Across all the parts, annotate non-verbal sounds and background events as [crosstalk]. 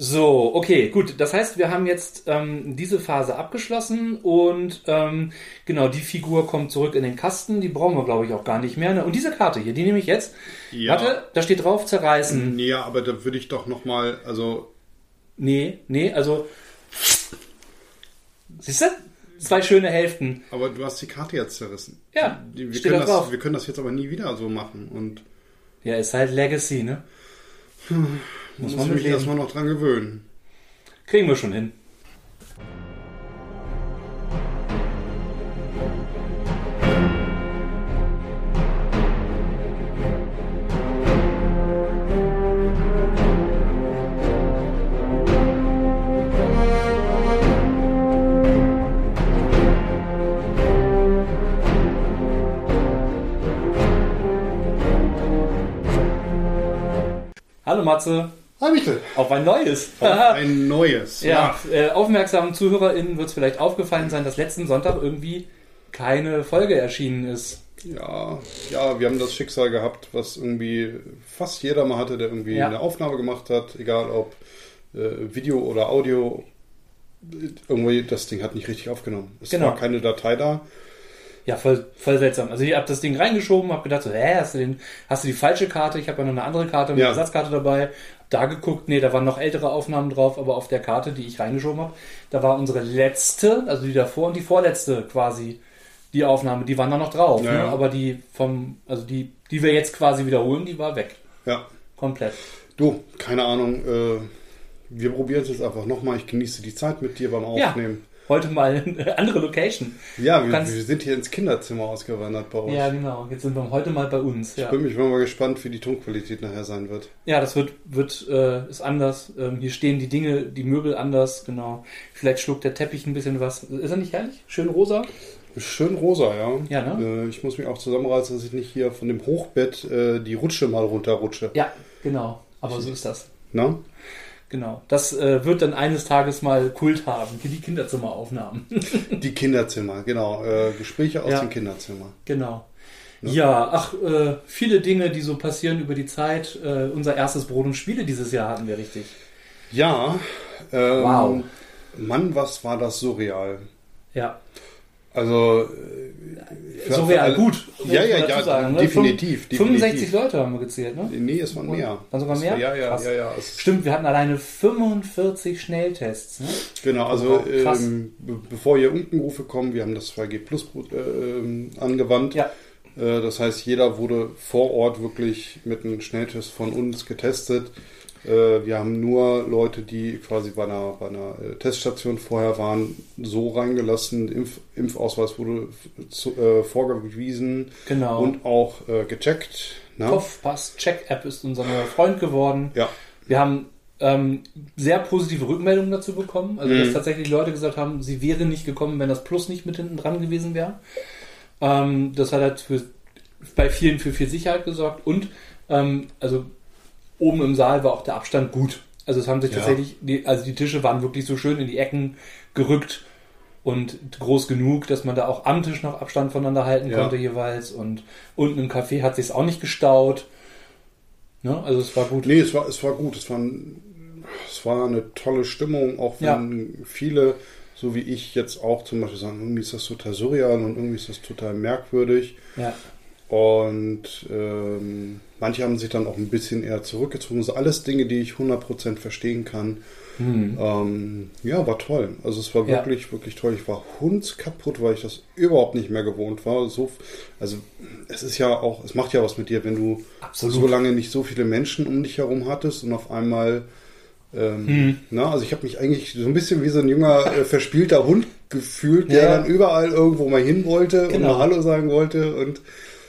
So, okay, gut. Das heißt, wir haben jetzt ähm, diese Phase abgeschlossen und ähm, genau, die Figur kommt zurück in den Kasten. Die brauchen wir, glaube ich, auch gar nicht mehr. Ne? Und diese Karte hier, die nehme ich jetzt. Ja. Warte, da steht drauf, zerreißen. Ja, aber da würde ich doch nochmal, also Nee, nee, also. Siehst du? Zwei schöne Hälften. Aber du hast die Karte jetzt zerrissen. Ja, Wir steht können, da drauf. das, wir können das jetzt aber nie wieder so machen. Und Ja, ist halt Legacy, ne? muss, Muss muss man ich mich erstmal noch dran gewöhnen. Kriegen wir schon hin. Hallo Matze, Hi Michael. auf ein neues. Ein neues. Ja, äh, aufmerksamen ZuhörerInnen wird es vielleicht aufgefallen sein, dass letzten Sonntag irgendwie keine Folge erschienen ist. Ja, ja, wir haben das Schicksal gehabt, was irgendwie fast jeder mal hatte, der irgendwie Ja. eine Aufnahme gemacht hat, egal ob äh, Video oder Audio. Irgendwie, das Ding hat nicht richtig aufgenommen. Es Genau. war keine Datei da. Ja, voll, voll seltsam. Also ich habe das Ding reingeschoben, habe gedacht, so, hä, hast du, den, hast du die falsche Karte? Ich habe ja noch eine andere Karte, eine Ja. Ersatzkarte dabei. Da geguckt, nee, da waren noch ältere Aufnahmen drauf, aber auf der Karte, die ich reingeschoben habe, da war unsere letzte, also die davor und die vorletzte quasi, die Aufnahme, die waren da noch drauf. Ja, ne? ja. Aber die vom, also die, die wir jetzt quasi wiederholen, die war weg. Ja. Komplett. Du, keine Ahnung. Äh, wir probieren es jetzt einfach nochmal. Ich genieße die Zeit mit dir beim Ja. Heute mal eine andere Location. Ja, wir, kannst- wir sind hier ins Kinderzimmer ausgewandert bei euch. Ja, genau. Jetzt sind wir heute mal bei uns. Ja, Ich bin mich mal gespannt, wie die Tonqualität nachher sein wird. ja das wird, wird äh, ist anders. Ähm, hier stehen die Dinge, die Möbel anders, genau. Vielleicht schluckt der Teppich ein bisschen was. Ist er nicht herrlich? Schön rosa? Schön rosa, ja. Ja, ne? Äh, ich muss mich auch zusammenreißen, dass ich nicht hier von dem Hochbett äh, die Rutsche mal runterrutsche. Ja, genau. Aber so ist das. Na? Genau. Das äh, wird dann eines Tages mal Kult haben. Die Kinderzimmeraufnahmen. [laughs] Die Kinderzimmer, genau. Äh, Gespräche aus Ja. dem Kinderzimmer. genau. Ja, ach, äh, viele Dinge, die so passieren über die Zeit. Äh, unser erstes Brot und Spiele dieses Jahr hatten wir richtig. Ja. Ähm, Wow. Mann, was war das surreal. Ja. Also. äh, So wäre gut. Ja, ja, ja, sagen, ne? definitiv, Fünf- 65 definitiv. Leute haben wir gezählt, ne? Nee, es waren mehr. Waren sogar mehr? war- Ja, ja, Krass. ja, ja. Stimmt, wir hatten alleine 45 Schnelltests. Ne? Genau, also Wow, krass. ähm, be bevor hier Unkenrufe kommen, wir haben das 2G Plus äh, angewandt. Ja. Äh, das heißt, jeder wurde vor Ort wirklich mit einem Schnelltest von uns getestet. Äh, wir haben nur Leute, die quasi bei einer, bei einer äh, Teststation vorher waren, so reingelassen. Impf Impfausweis wurde zu, äh, vorgewiesen Genau. und auch äh, gecheckt. Ne? Kopfpass Check App ist unser neuer Freund geworden. Ja, Wir haben ähm, sehr positive Rückmeldungen dazu bekommen. Also, Mhm. dass tatsächlich Leute gesagt haben, sie wäre nicht gekommen, wenn das Plus nicht mit hinten dran gewesen wäre. Ähm, das hat halt für, bei vielen für viel Sicherheit gesorgt und ähm, also oben im Saal war auch der Abstand gut. Also es haben sich Ja. tatsächlich, die, also die Tische waren wirklich so schön in die Ecken gerückt und groß genug, dass man da auch am Tisch noch Abstand voneinander halten Ja. konnte jeweils und unten im Café hat sich auch nicht gestaut. Ne? Also es war gut. Nee, es war, es war gut. Es war, es war eine tolle Stimmung, auch wenn viele, so wie ich jetzt auch zum Beispiel sagen, irgendwie ist das total surreal und irgendwie ist das total merkwürdig. Ja. Und ähm, manche haben sich dann auch ein bisschen eher zurückgezogen. Das sind alles Dinge, die ich 100% verstehen kann. Ähm, ja, war toll. Also es war Ja. wirklich, wirklich toll. Ich war hundskaputt, weil ich das überhaupt nicht mehr gewohnt war. So, also es ist ja auch, es macht ja was mit dir, wenn du Absolut. so lange nicht so viele Menschen um dich herum hattest und auf einmal ähm, Hm. na, also ich habe mich eigentlich so ein bisschen wie so ein junger, äh, verspielter Hund gefühlt, der Ja. dann überall irgendwo mal hin wollte und Genau. mal Hallo sagen wollte und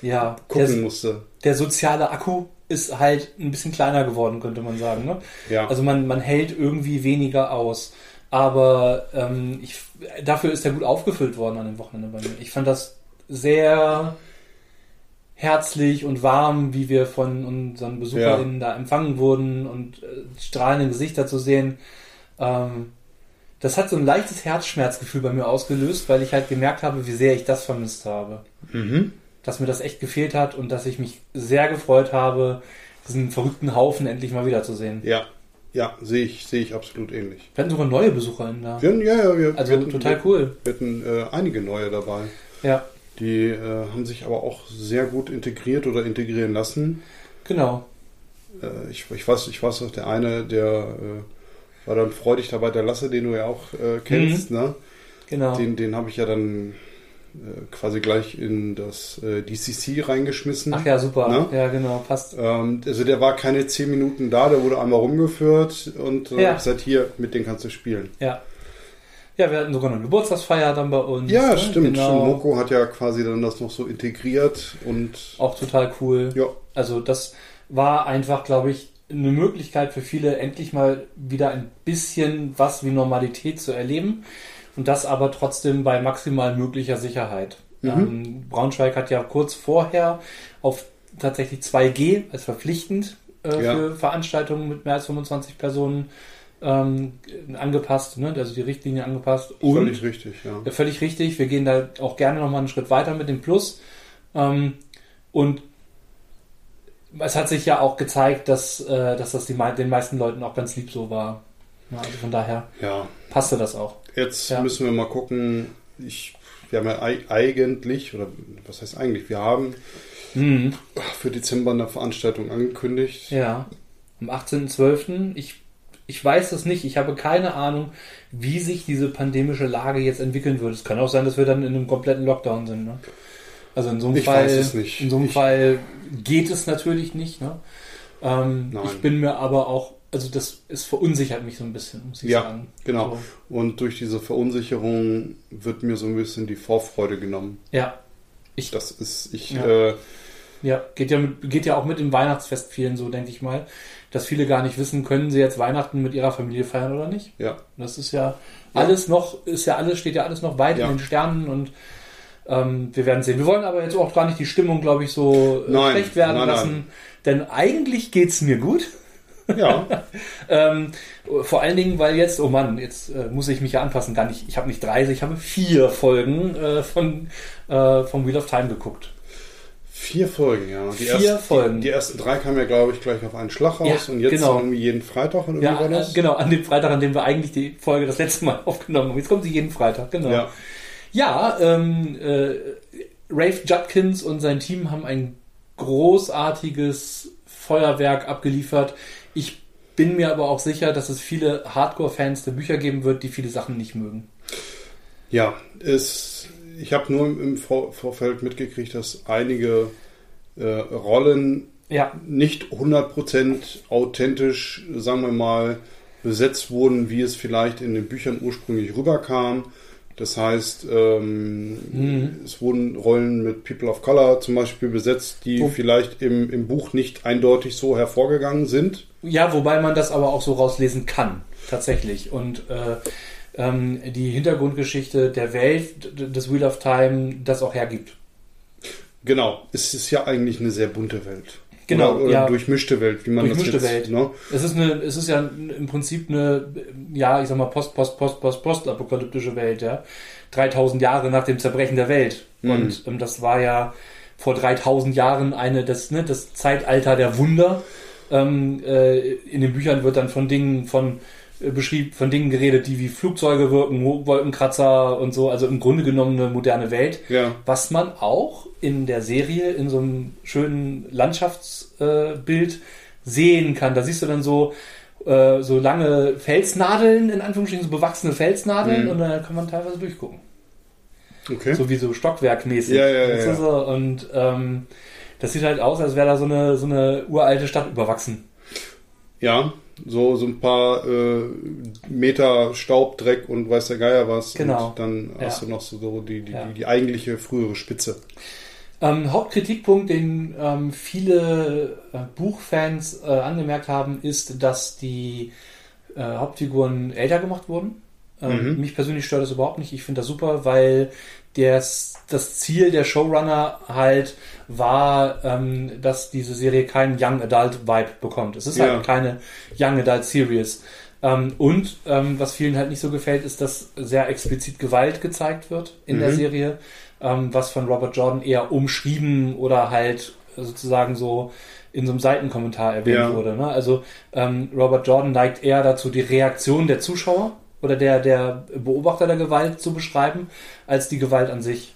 Ja, gucken der, musste. der soziale Akku ist halt ein bisschen kleiner geworden, könnte man sagen. Ne? Ja. Also man, man hält irgendwie weniger aus. Aber ähm, ich, dafür ist er gut aufgefüllt worden an dem Wochenende bei mir. Ich fand das sehr herzlich und warm, wie wir von unseren BesucherInnen da empfangen wurden und äh, strahlende Gesichter zu sehen. Ähm, das hat so ein leichtes Herzschmerzgefühl bei mir ausgelöst, weil ich halt gemerkt habe, wie sehr ich das vermisst habe Mhm. Dass mir das echt gefehlt hat und dass ich mich sehr gefreut habe, diesen verrückten Haufen endlich mal wiederzusehen. Ja. Ja, sehe ich, sehe ich absolut ähnlich. Wir hatten sogar neue BesucherInnen da. Wir, ja, ja, wir, Also hatten, total cool. Wir hatten äh, einige neue dabei. Ja, Die äh, haben sich aber auch sehr gut integriert oder integrieren lassen. genau. Äh, ich, ich weiß, ich weiß noch, der eine, der äh, war dann freudig dabei, der Lasse, den du ja auch äh, kennst, ne? Genau. Den, den habe ich ja dann quasi gleich in das äh, DCC reingeschmissen. Ach ja, super. Ne? Ja, genau, passt. Ähm, also der war keine zehn Minuten da, der wurde einmal rumgeführt und äh, Ja. seit hier, mit dem kannst du spielen. Ja. Ja, wir hatten sogar eine Geburtstagsfeier dann bei uns. Ja, ne? stimmt, Genau. stimmt. Moko hat ja quasi dann das noch so integriert und Auch total cool. ja, Also das war einfach, glaube ich, eine Möglichkeit für viele, endlich mal wieder ein bisschen was wie Normalität zu erleben. Und das aber trotzdem bei maximal möglicher Sicherheit. Mhm. Ähm, Braunschweig hat ja kurz vorher auf tatsächlich 2G als verpflichtend äh, Ja. für Veranstaltungen mit mehr als 25 Personen ähm, angepasst, ne? also die Richtlinie angepasst. Und völlig richtig, ja. ja, völlig richtig. Wir gehen da auch gerne nochmal einen Schritt weiter mit dem Plus. Ähm, und es hat sich ja auch gezeigt, dass, äh, dass das die, den meisten Leuten auch ganz lieb so war. Also von daher Ja, passte das auch. Jetzt Ja. müssen wir mal gucken. Ich, wir haben ja ei- eigentlich, oder was heißt eigentlich, wir haben Mhm. für Dezember eine Veranstaltung angekündigt. Ja, am 18.12. Ich, ich weiß es nicht. Ich habe keine Ahnung, wie sich diese pandemische Lage jetzt entwickeln wird. Es kann auch sein, dass wir dann in einem kompletten Lockdown sind. Ne? Also in so einem Ich Fall, in so einem Ich- Fall geht es natürlich nicht. Ne? Ähm, ich bin mir aber auch, also das es verunsichert mich so ein bisschen, muss ich Ja, sagen. genau. So. Und durch diese Verunsicherung wird mir so ein bisschen die Vorfreude genommen. Ja, Das ist, ich, Ja. äh, ja, geht ja, mit, geht ja auch mit dem Weihnachtsfest vielen so, denke ich mal, dass viele gar nicht wissen, können sie jetzt Weihnachten mit ihrer Familie feiern oder nicht. ja, Das ist ja alles noch, ist ja alles, steht ja alles noch weit Ja. in den Sternen und ähm, wir werden sehen. Wir wollen aber jetzt auch gar nicht die Stimmung, glaube ich, so äh, Nein, schlecht werden nein, lassen, denn eigentlich geht's mir gut. Ja, [laughs] Ähm, vor allen Dingen, weil jetzt, oh Mann, jetzt äh, muss ich mich ja anpassen, gar nicht, ich habe nicht 30, ich habe vier Folgen äh, von äh, vom Wheel of Time geguckt. vier Folgen, ja. Die Vier ersten, Folgen. Die, die ersten drei kamen ja, glaube ich, gleich auf einen Schlag raus Ja, und jetzt genau. irgendwie jeden Freitag oder Ja, war äh, das? genau, an dem Freitag, an dem wir eigentlich die Folge das letzte Mal [laughs] aufgenommen haben. Jetzt kommt sie jeden Freitag, genau. Ja, Ja, ähm, äh, Rafe Judkins und sein Team haben ein großartiges Feuerwerk abgeliefert. Ich bin mir aber auch sicher, dass es viele Hardcore-Fans der Bücher geben wird, die viele Sachen nicht mögen. ja es, ich habe nur im Vor Vorfeld mitgekriegt, dass einige äh, Rollen Ja, nicht 100% authentisch, sagen wir mal, besetzt wurden, wie es vielleicht in den Büchern ursprünglich rüberkam. Das heißt, ähm, Mhm. es wurden Rollen mit People of Color zum Beispiel besetzt, die Oh. vielleicht im, im Buch nicht eindeutig so hervorgegangen sind. Ja, wobei man das aber auch so rauslesen kann, tatsächlich. Und äh, ähm, die Hintergrundgeschichte der Welt, des Wheel of Time, das auch hergibt. Genau, es ist ja eigentlich eine sehr bunte Welt. Genau, oder, oder ja. durchmischte Welt, wie man Durchmischte das jetzt, Welt. Ne? Es ist eine, es ist ja im Prinzip eine, ja, ich sag mal, post, post, post, post, postapokalyptische Welt, ja. 3000 Jahre nach dem Zerbrechen der Welt. Mhm. Und ähm, das war ja vor 3000 Jahren eine, das, ne, das Zeitalter der Wunder. Ähm, äh, in den Büchern wird dann von Dingen, von, äh, beschrieben, von Dingen geredet, die wie Flugzeuge wirken, Wolkenkratzer und so, also im Grunde genommen eine moderne Welt Ja, was man auch in der Serie in so einem schönen Landschaftsbild äh, sehen kann. Da siehst du dann so äh, so lange Felsnadeln, in Anführungsstrichen so bewachsene Felsnadeln Mhm. und dann kann man teilweise durchgucken. okay. So wie so stockwerkmäßig. Ja, ja, ja? Und ähm, das sieht halt aus, als wäre da so eine, so eine uralte Stadt überwachsen. Ja, so, so ein paar äh, Meter Staub, Dreck und weiß der Geier was. Genau. Und dann Ja. hast du noch so die, die, Ja. die, die eigentliche frühere Spitze. Ähm, Hauptkritikpunkt, den ähm, viele äh, Buchfans äh, angemerkt haben, ist, dass die äh, Hauptfiguren älter gemacht wurden. Ähm, Mhm. Mich persönlich stört das überhaupt nicht. Ich finde das super, weil das, das Ziel der Showrunner halt war, ähm, dass diese Serie keinen Young Adult Vibe bekommt. Es ist Ja. halt keine Young Adult Series. Ähm, und ähm, was vielen halt nicht so gefällt, ist, dass sehr explizit Gewalt gezeigt wird in der Mhm. Serie, ähm, was von Robert Jordan eher umschrieben oder halt sozusagen so in so einem Seitenkommentar erwähnt Ja. wurde. Ne? Also ähm, Robert Jordan neigt eher dazu, die Reaktion der Zuschauer oder der, der Beobachter der Gewalt zu beschreiben, als die Gewalt an sich.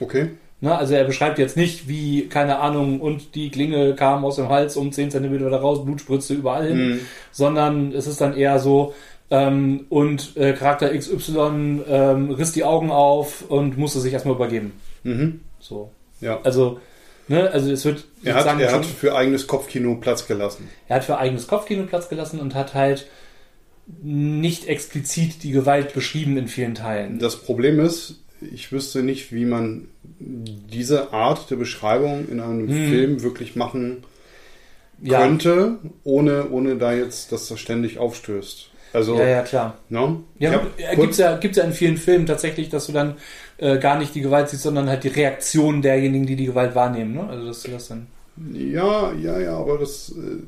Okay. Ne? Also er beschreibt jetzt nicht, wie, keine Ahnung, und die Klinge kam aus dem Hals um 10 cm wieder raus, Blut spritzte überall hin, Mhm. sondern es ist dann eher so, ähm, und äh, Charakter XY ähm, riss die Augen auf und musste sich erstmal übergeben. Mhm. So. Ja. Also, ne, also es wird Er hat, er hat schon- für eigenes Kopfkino Platz gelassen. er hat für eigenes Kopfkino Platz gelassen und hat halt nicht explizit die Gewalt beschrieben in vielen Teilen. Das Problem ist, ich wüsste nicht, wie man diese Art der Beschreibung in einem Hm. Film wirklich machen Ja, könnte, ohne, ohne da jetzt, dass das ständig aufstößt. Also, ja, ja, klar. ne? Ja, ja, kurz- gibt's ja, gibt's ja in vielen Filmen tatsächlich, dass du dann äh, gar nicht die Gewalt siehst, sondern halt die Reaktion derjenigen, die die Gewalt wahrnehmen. Ne? Also dass du das dann. Ja, ja, ja, aber das äh,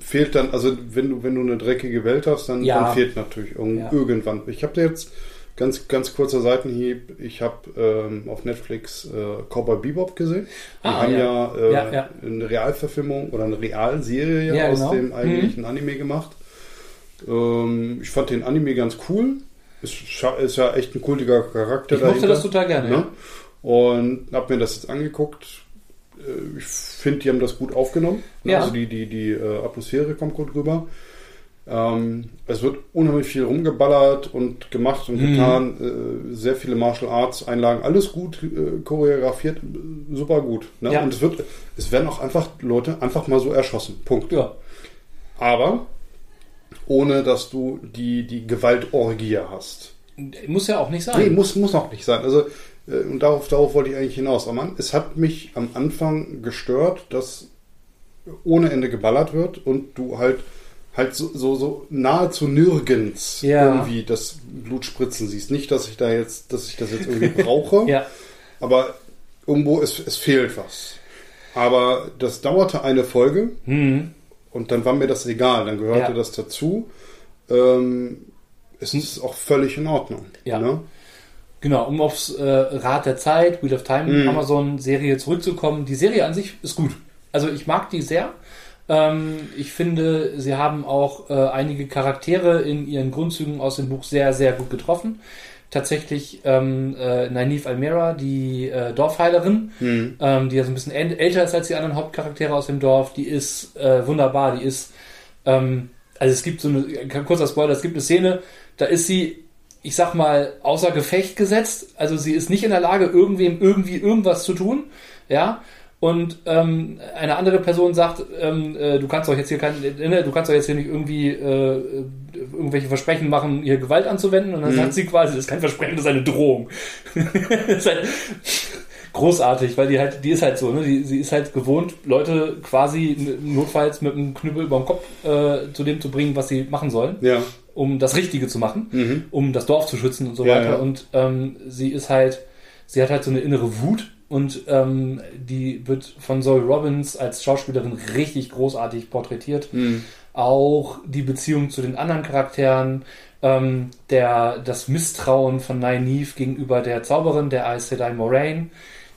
fehlt dann, also wenn du, wenn du eine dreckige Welt hast, dann, Ja. dann fehlt natürlich Ja. irgendwann. Ich habe jetzt ganz, ganz kurzer Seitenhieb, ich habe ähm, auf Netflix äh, Cowboy Bebop gesehen. Die Ah, haben ja. ja, äh, eine Realverfilmung oder eine Realserie aus genau. dem eigentlichen Anime gemacht. Ähm, ich fand den Anime ganz cool. Ist, ist ja echt ein kultiger Charakter Ich mochte dahinter. das total gerne. Ne? Und habe mir das jetzt angeguckt. Äh, Ich finde, die haben das gut aufgenommen. Ne? Ja. Also die, die, die äh, Atmosphäre kommt gut rüber. Ähm, es wird unheimlich viel rumgeballert und gemacht und Mhm. getan. Äh, sehr viele Martial Arts Einlagen, alles gut äh, choreografiert, äh, super gut. Ne? Ja. Und es wird, es werden auch einfach Leute einfach mal so erschossen. Punkt. ja. Aber ohne, dass du die, die Gewaltorgie hast. Muss ja auch nicht sein. Nee, muss, muss auch nicht sein. Also, und darauf, darauf wollte ich eigentlich hinaus. Aber man, es hat mich am Anfang gestört, dass ohne Ende geballert wird und du halt halt so, so, so nahezu nirgends Ja. irgendwie das Blut spritzen siehst. Nicht, dass ich da jetzt, dass ich das jetzt irgendwie [laughs] brauche, ja. aber irgendwo es, es fehlt was. Aber das dauerte eine Folge Hm. und dann war mir das egal, dann gehörte Ja. das dazu. Ähm, es ist auch völlig in Ordnung. Ja. Ne? Genau, um aufs äh, Rad der Zeit, Wheel of Time, Mhm. Amazon-Serie zurückzukommen. Die Serie an sich ist gut. Also ich mag die sehr. Ähm, ich finde, sie haben auch äh, einige Charaktere in ihren Grundzügen aus dem Buch sehr, sehr gut getroffen. Tatsächlich ähm, äh, Nynaeve Almera, die äh, Dorfheilerin, Hm. ähm, die ja so ein bisschen äl- älter ist als die anderen Hauptcharaktere aus dem Dorf, die ist äh, wunderbar, die ist, ähm, also es gibt so eine, ein kurzer Spoiler, es gibt eine Szene, da ist sie, ich sag mal, außer Gefecht gesetzt, also sie ist nicht in der Lage, irgendwem irgendwie irgendwas zu tun, ja, und ähm, eine andere Person sagt, ähm, äh, du kannst doch jetzt hier kein, äh, du kannst doch jetzt hier nicht irgendwie äh, irgendwelche Versprechen machen, hier Gewalt anzuwenden. Und dann Mhm. sagt sie quasi, das ist kein Versprechen, das ist eine Drohung. [laughs] das ist halt großartig, weil die halt, die ist halt so, ne? Die, sie ist halt gewohnt, Leute quasi notfalls mit einem Knüppel über dem Kopf äh, zu dem zu bringen, was sie machen sollen, Ja. Um das Richtige zu machen Mhm. um das Dorf zu schützen und so Ja, weiter. ja. Und ähm, sie ist halt, sie hat halt so eine innere Wut und ähm, die wird von Zoe Robbins als Schauspielerin richtig großartig porträtiert. Mhm. Auch die Beziehung zu den anderen Charakteren, ähm, der, das Misstrauen von Nynaeve gegenüber der Zauberin, der Aes Sedai Moraine,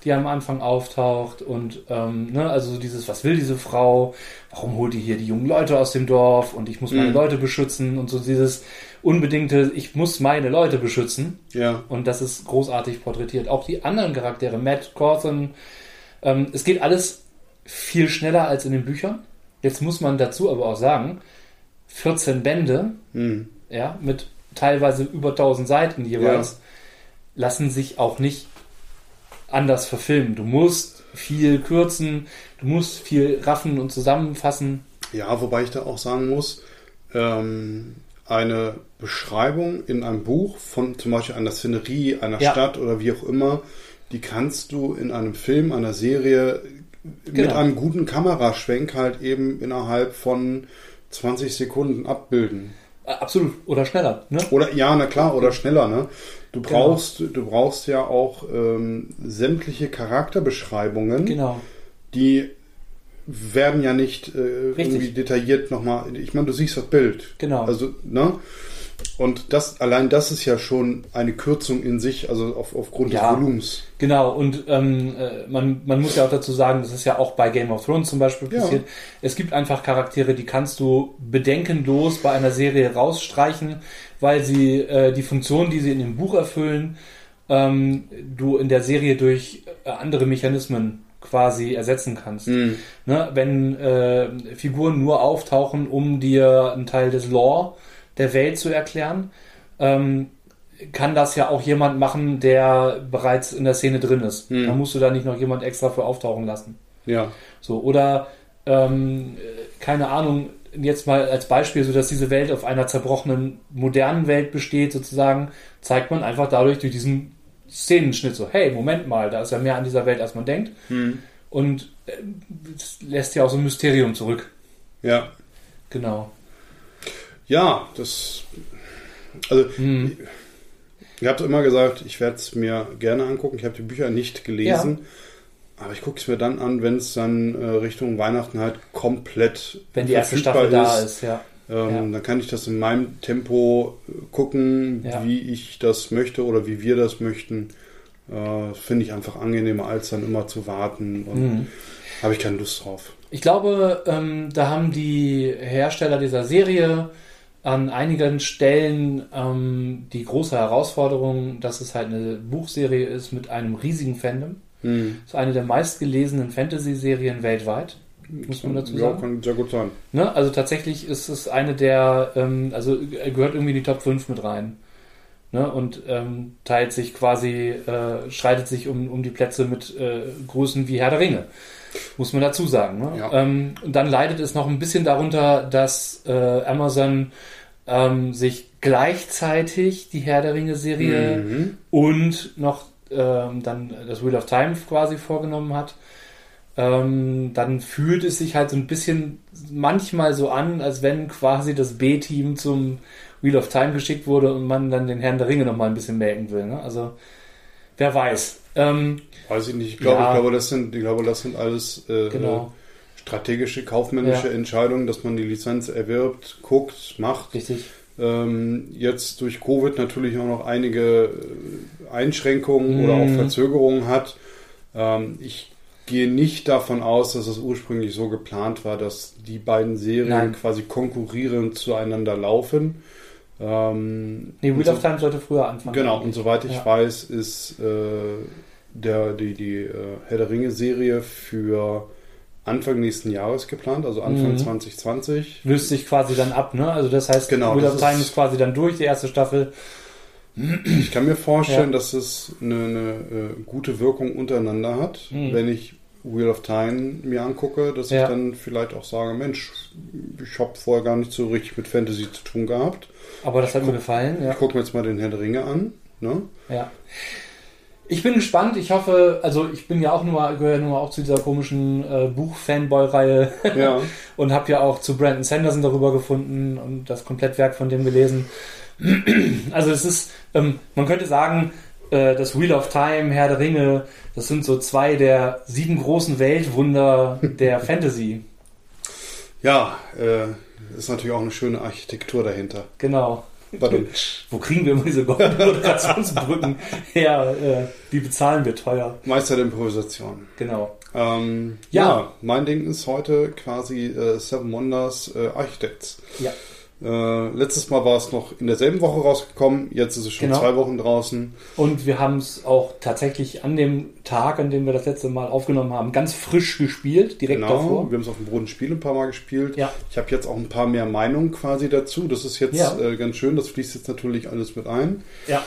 die am Anfang auftaucht und ähm, ne, also so dieses, was will diese Frau? Warum holt die hier die jungen Leute aus dem Dorf und ich muss meine Mhm. Leute beschützen und so dieses unbedingte, ich muss meine Leute beschützen Ja. und das ist großartig porträtiert. Auch die anderen Charaktere, Matt Cawthon, ähm, es geht alles viel schneller als in den Büchern. Jetzt muss man dazu aber auch sagen, 14 Bände, Mhm. ja, mit teilweise über 1000 Seiten jeweils, lassen sich auch nicht anders verfilmen. Du musst viel kürzen, du musst viel raffen und zusammenfassen. Ja, wobei ich da auch sagen muss, ähm, eine Beschreibung in einem Buch von zum Beispiel einer Szenerie, einer Ja. Stadt oder wie auch immer, die kannst du in einem Film, einer Serie mit Genau. einem guten Kameraschwenk halt eben innerhalb von 20 Sekunden abbilden. Absolut. Oder schneller. Ne? Oder ja, na klar, oder schneller, ne? Du Genau. brauchst, du brauchst ja auch ähm, sämtliche Charakterbeschreibungen, Genau. die werden ja nicht äh, irgendwie detailliert nochmal. Ich meine, du siehst das Bild. Genau. Also, ne? Und das, allein das ist ja schon eine Kürzung in sich, also auf, aufgrund Ja. des Volumens. Genau, und ähm, äh, man, man muss ja auch dazu sagen, das ist ja auch bei Game of Thrones zum Beispiel Ja. passiert. Es gibt einfach Charaktere, die kannst du bedenkenlos bei einer Serie rausstreichen, weil sie äh, die Funktion, die sie in dem Buch erfüllen, ähm, du in der Serie durch äh, andere Mechanismen quasi ersetzen kannst. Hm. Ne? Wenn äh, Figuren nur auftauchen, um dir einen Teil des Lore der Welt zu erklären, ähm, kann das ja auch jemand machen, der bereits in der Szene drin ist. Hm. Da musst du da nicht noch jemand extra für auftauchen lassen. Ja. So, oder ähm, äh, keine Ahnung, jetzt mal als Beispiel, so dass diese Welt auf einer zerbrochenen modernen Welt besteht, sozusagen, zeigt man einfach dadurch durch diesen Szenenschnitt so, hey, Moment mal, da ist ja mehr an dieser Welt, als man denkt. Hm. Und äh, das lässt ja auch so ein Mysterium zurück. Ja. Genau. Ja, das. Also, Hm. ich habe immer gesagt, ich werde es mir gerne angucken. Ich habe die Bücher nicht gelesen. Aber ich gucke es mir dann an, wenn es dann äh, Richtung Weihnachten halt komplett Wenn die erste Staffel da ist, ja. Ähm, Ja. Dann kann ich das in meinem Tempo äh, gucken, Ja. wie ich das möchte oder wie wir das möchten. Äh, Finde ich einfach angenehmer, als dann immer zu warten. Und Mhm. habe ich keine Lust drauf. Ich glaube, ähm, da haben die Hersteller dieser Serie an einigen Stellen ähm, die große Herausforderung, dass es halt eine Buchserie ist mit einem riesigen Fandom. Hm. Ist eine der meistgelesenen Fantasy-Serien weltweit, muss man dazu Ja, sagen. kann sehr gut sein. Ne? Also tatsächlich ist es eine der, ähm, also er gehört irgendwie in die Top 5 mit rein. Ne? Und ähm, teilt sich quasi, äh, schreitet sich um, um die Plätze mit äh, Größen wie Herr der Ringe. Muss man dazu sagen. Ne? Ja. Ähm, und dann leidet es noch ein bisschen darunter, dass äh, Amazon ähm, sich gleichzeitig die Herr der Ringe-Serie Mhm. und noch ähm, dann das Wheel of Time quasi vorgenommen hat, ähm, dann fühlt es sich halt so ein bisschen manchmal so an, als wenn quasi das B-Team zum Wheel of Time geschickt wurde und man dann den Herrn der Ringe noch mal ein bisschen melken will. Ne? Also wer weiß. Ähm, Weiß ich nicht. Ich glaube, Ja. ich glaube, das sind, ich glaube, das sind alles äh, genau, strategische, kaufmännische Ja. Entscheidungen, dass man die Lizenz erwirbt, guckt, macht. richtig. Ähm, jetzt durch Covid natürlich auch noch einige äh, Einschränkungen Mhm. oder auch Verzögerungen hat. Ähm, ich gehe nicht davon aus, dass es ursprünglich so geplant war, dass die beiden Serien Nein. quasi konkurrierend zueinander laufen. Ähm, Nee, Wheel so- of Time sollte früher anfangen. Genau, und soweit ich Ja. weiß, ist äh, der, die, die äh, Herr der Ringe-Serie für Anfang nächsten Jahres geplant, also Anfang Mhm. 2020. Löst sich quasi dann ab, ne? Also das heißt, Genau, Wheel of Time ist- ist quasi dann durch, die erste Staffel. Ich kann mir vorstellen, Ja. dass es eine, eine äh, gute Wirkung untereinander hat, Mhm. wenn ich Wheel of Time mir angucke, dass Ja. ich dann vielleicht auch sage, Mensch, ich habe vorher gar nicht so richtig mit Fantasy zu tun gehabt. Aber das hat mir gefallen, ja. Ich gucke mir jetzt mal den Herr der Ringe an. Ne? Ja. Ich bin gespannt. Ich hoffe, also ich bin ja auch nur, gehöre nur auch zu dieser komischen äh, Buch-Fanboy-Reihe Ja. [laughs] und habe ja auch zu Brandon Sanderson darüber gefunden und das Komplettwerk von dem gelesen. Also es ist, ähm, man könnte sagen, äh, das Wheel of Time, Herr der Ringe, das sind so zwei der sieben großen Weltwunder der [laughs] Fantasy. Ja, äh, ist natürlich auch eine schöne Architektur dahinter. Genau. [laughs] Wo kriegen wir immer diese goldenen Moderationsbrücken [laughs] her? Äh, die bezahlen wir teuer. Meister der Improvisation. Genau. Ähm, Ja. ja. mein Ding ist heute quasi äh, Seven Wonders äh, Architects. Ja. Äh, letztes Mal war es noch in derselben Woche rausgekommen, jetzt ist es schon Genau. zwei Wochen draußen. Und wir haben es auch tatsächlich an dem Tag, an dem wir das letzte Mal aufgenommen haben, ganz frisch gespielt, direkt Genau, davor. wir haben es auf dem Boden Spiel ein paar Mal gespielt. Ja. Ich habe jetzt auch ein paar mehr Meinungen quasi dazu. Das ist jetzt Ja. äh, ganz schön, das fließt jetzt natürlich alles mit ein. Ja.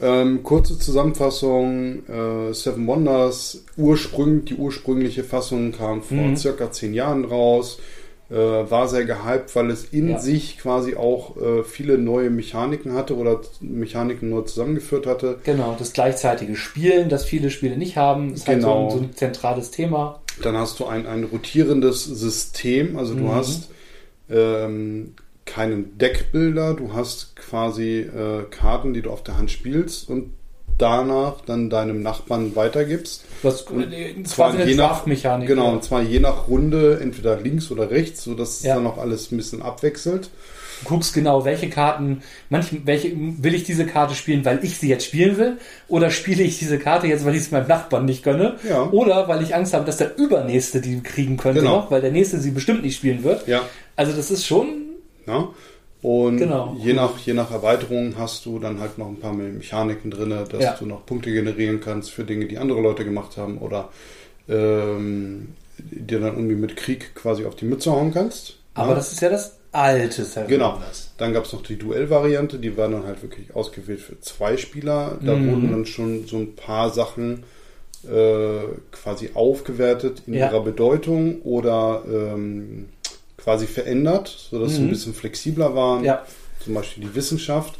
Ähm, kurze Zusammenfassung, äh, Seven Wonders, ursprünglich, die ursprüngliche Fassung kam vor Mhm. circa zehn Jahren raus, äh, war sehr gehypt, weil es in Ja. sich quasi auch äh, viele neue Mechaniken hatte oder Mechaniken nur zusammengeführt hatte. Genau, das gleichzeitige Spielen, das viele Spiele nicht haben, ist halt so, Genau. ein, so ein zentrales Thema. Dann hast du ein, ein rotierendes System, also du Mhm. hast ähm, keinen Deckbilder, du hast quasi äh, Karten, die du auf der Hand spielst und danach dann deinem Nachbarn weitergibst. Was, Und zwar je nach- Draftmechanik. Genau, ja. und zwar je nach Runde, entweder links oder rechts, sodass Ja. es dann auch alles ein bisschen abwechselt. Du guckst genau, welche Karten, manch, welche, will ich diese Karte spielen, weil ich sie jetzt spielen will? Oder spiele ich diese Karte jetzt, weil ich es meinem Nachbarn nicht gönne? Ja. Oder weil ich Angst habe, dass der Übernächste die kriegen könnte Genau. noch, weil der Nächste sie bestimmt nicht spielen wird. Ja. Also das ist schon, Ja. Und Genau. je, nach, je nach Erweiterung hast du dann halt noch ein paar mehr Mechaniken drin, dass Ja. du noch Punkte generieren kannst für Dinge, die andere Leute gemacht haben oder ähm, dir dann irgendwie mit Krieg quasi auf die Mütze hauen kannst. aber ja. das ist ja das alte Seven Genau. Dann gab es noch die Duell-Variante, die war dann halt wirklich ausgewählt für zwei Spieler. Da Mhm. wurden dann schon so ein paar Sachen äh, quasi aufgewertet in Ja. ihrer Bedeutung oder ähm, quasi verändert, sodass sie Mhm. ein bisschen flexibler waren. Ja, Zum Beispiel die Wissenschaft.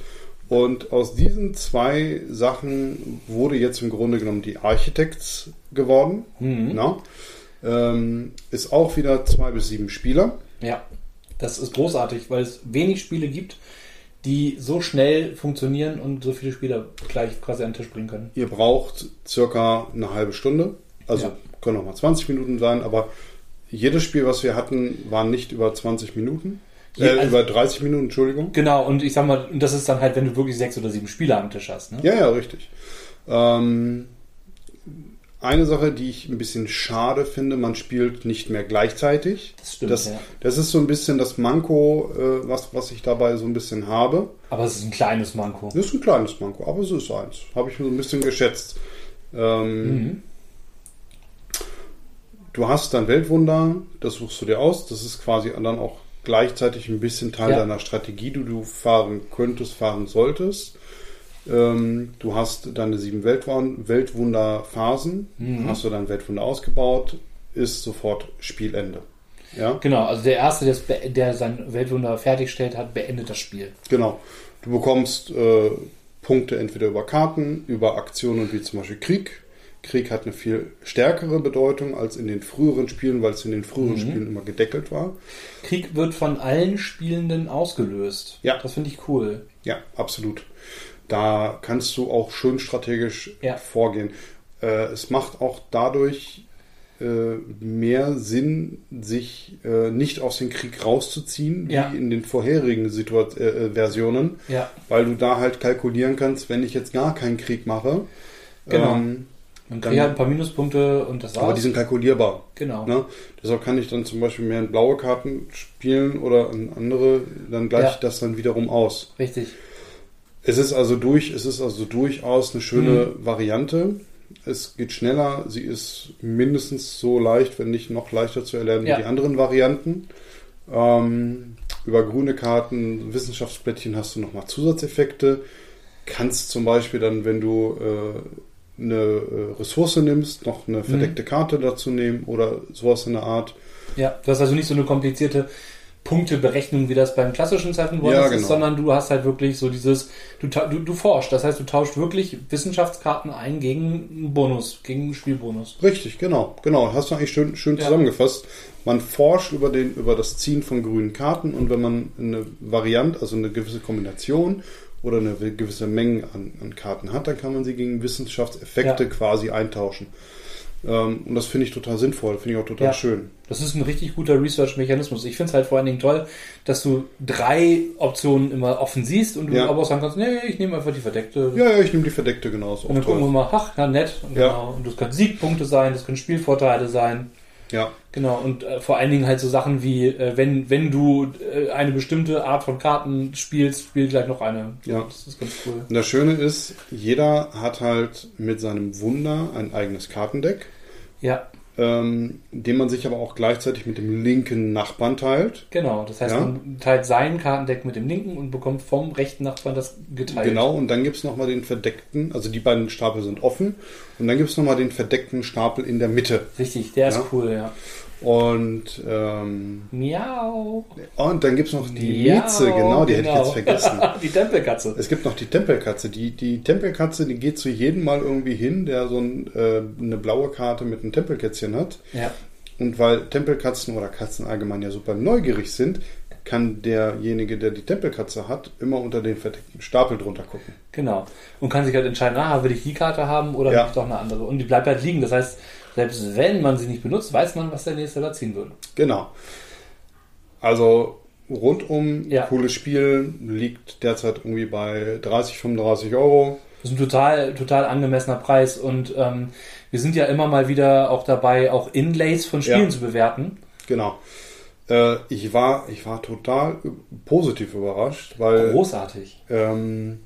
Und aus diesen zwei Sachen wurde jetzt im Grunde genommen die Architects geworden. Mhm. Na? Ähm, ist auch wieder zwei bis sieben Spieler. ja. Das ist großartig, weil es wenig Spiele gibt, die so schnell funktionieren und so viele Spieler gleich quasi an den Tisch bringen können. Ihr braucht circa eine halbe Stunde. Also Ja. können auch mal 20 Minuten sein, aber jedes Spiel, was wir hatten, war nicht über 20 Minuten. Äh, also- über 30 Minuten, Entschuldigung. Genau, und ich sag mal, und das ist dann halt, wenn du wirklich sechs oder sieben Spieler am Tisch hast. Ne? Ja, ja, richtig. Ähm, eine Sache, die ich ein bisschen schade finde, man spielt nicht mehr gleichzeitig. Das stimmt, Das, ja. das ist so ein bisschen das Manko, äh, was, was ich dabei so ein bisschen habe. Aber es ist ein kleines Manko. Das ist ein kleines Manko, aber es ist eins. Habe ich mir so ein bisschen geschätzt. Ähm, Mhm. Du hast dein Weltwunder, das suchst du dir aus. Das ist quasi dann auch gleichzeitig ein bisschen Teil Ja. deiner Strategie, die du fahren könntest, fahren solltest. Ähm, du hast deine sieben Weltwun- Weltwunderphasen. Mhm. Hast du dein Weltwunder ausgebaut, ist sofort Spielende. Ja, Genau, also der Erste, der sein Weltwunder fertigstellt hat, beendet das Spiel. genau. Du bekommst äh, Punkte entweder über Karten, über Aktionen wie zum Beispiel Krieg. Krieg hat eine viel stärkere Bedeutung als in den früheren Spielen, weil es in den früheren Mhm. Spielen immer gedeckelt war. Krieg wird von allen Spielenden ausgelöst. Ja. Das finde ich cool. Ja, absolut. Da kannst du auch schön strategisch Ja. vorgehen. Äh, es macht auch dadurch äh, mehr Sinn, sich äh, nicht aus dem Krieg rauszuziehen, Ja. wie in den vorherigen Situa äh, äh, Versionen, Ja, weil du da halt kalkulieren kannst, wenn ich jetzt gar keinen Krieg mache. Genau. Ähm, man kriegt halt ein paar Minuspunkte und das war's. aber die sind kalkulierbar. genau. Ne? Deshalb kann ich dann zum Beispiel mehr in blaue Karten spielen oder in andere, dann gleiche Ja. ich das dann wiederum aus. Richtig. Es ist also durch, es ist also durchaus eine schöne Mhm. Variante. Es geht schneller, sie ist mindestens so leicht, wenn nicht noch leichter zu erlernen Ja. wie die anderen Varianten. Ähm, über grüne Karten, Wissenschaftsplättchen hast du nochmal Zusatzeffekte. Kannst zum Beispiel dann, wenn du äh, eine äh, Ressource nimmst, noch Mhm. eine verdeckte Karte dazu nehmen oder sowas in der Art. Ja, du hast also nicht so eine komplizierte Punkteberechnung, wie das beim klassischen Seven Wonders Ja, ist, genau. sondern du hast halt wirklich so dieses, du, du, du forschst, das heißt, du tauscht wirklich Wissenschaftskarten ein gegen einen Bonus, gegen einen Spielbonus. Richtig, genau, genau. Hast du eigentlich schön, schön Ja. zusammengefasst. Man forscht über, den, über das Ziehen von grünen Karten und wenn man eine Variante, also eine gewisse Kombination oder eine gewisse Menge an, an Karten hat, dann kann man sie gegen Wissenschaftseffekte Ja. quasi eintauschen. Ähm, und das finde ich total sinnvoll, finde ich auch total Ja. schön. Das ist ein richtig guter Research-Mechanismus. Ich finde es halt vor allen Dingen toll, dass du drei Optionen immer offen siehst und du Ja. aber auch sagen kannst, nee, ich nehme einfach die verdeckte. Ja, ja, ich nehme die verdeckte genauso. Und dann gucken wir mal, ach, na nett. Und, Ja. genau. und das können Siegpunkte sein, das können Spielvorteile sein. Ja, Genau, und äh, vor allen Dingen halt so Sachen wie, äh, wenn, wenn du äh, eine bestimmte Art von Karten spielst, spiel gleich noch eine. Ja. Das ist ganz cool. und das Schöne ist, jeder hat halt mit seinem Wunder ein eigenes Kartendeck. Ja, ähm, den man sich aber auch gleichzeitig mit dem linken Nachbarn teilt. genau. Das heißt, Ja. man teilt sein Kartendeck mit dem linken und bekommt vom rechten Nachbarn das geteilt. Genau, und dann gibt es nochmal den verdeckten, also die beiden Stapel sind offen, und dann gibt es nochmal den verdeckten Stapel in der Mitte. Richtig, der ist Ja. cool, ja. Und, ähm, Miau. und dann gibt es noch die Miau, Mieze, genau, die hätte ich genau. jetzt vergessen. [laughs] die Tempelkatze. Es gibt noch die Tempelkatze. Die, die Tempelkatze, die geht zu jedem Mal irgendwie hin, der so ein, äh, eine blaue Karte mit einem Tempelkätzchen hat. Ja. Und weil Tempelkatzen oder Katzen allgemein ja super neugierig sind, kann derjenige, der die Tempelkatze hat, immer unter den verdeckten Stapel drunter gucken. Genau. Und kann sich halt entscheiden, ah, will ich die Karte haben oder Ja. will ich doch eine andere. Und die bleibt halt liegen. Das heißt, selbst wenn man sie nicht benutzt, weiß man, was der nächste da ziehen würde. Genau. Also rundum Ja. cooles Spiel, liegt derzeit irgendwie bei 30, 35 Euro. Das ist ein total, total angemessener Preis und ähm, wir sind ja immer mal wieder auch dabei, auch Inlays von Spielen Ja. zu bewerten. Genau. Äh, ich, war, ich war total positiv überrascht, weil Großartig. ähm,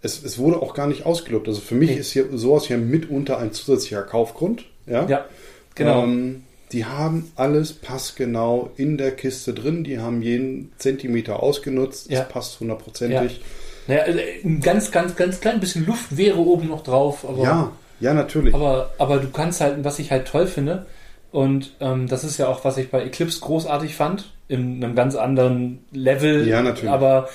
es, es wurde auch gar nicht ausgelobt. Also für mich Nee. ist hier sowas hier mitunter ein zusätzlicher Kaufgrund. Ja, Ja, genau. Ähm, die haben alles passgenau in der Kiste drin. Die haben jeden Zentimeter ausgenutzt. Ja. Es passt hundertprozentig. Naja, also ein ganz, ganz, ganz klein bisschen Luft wäre oben noch drauf, aber, Ja, ja, natürlich. aber, aber du kannst halt, was ich halt toll finde, und ähm, das ist ja auch, was ich bei Eclipse großartig fand, in einem ganz anderen Level. Ja, natürlich. Aber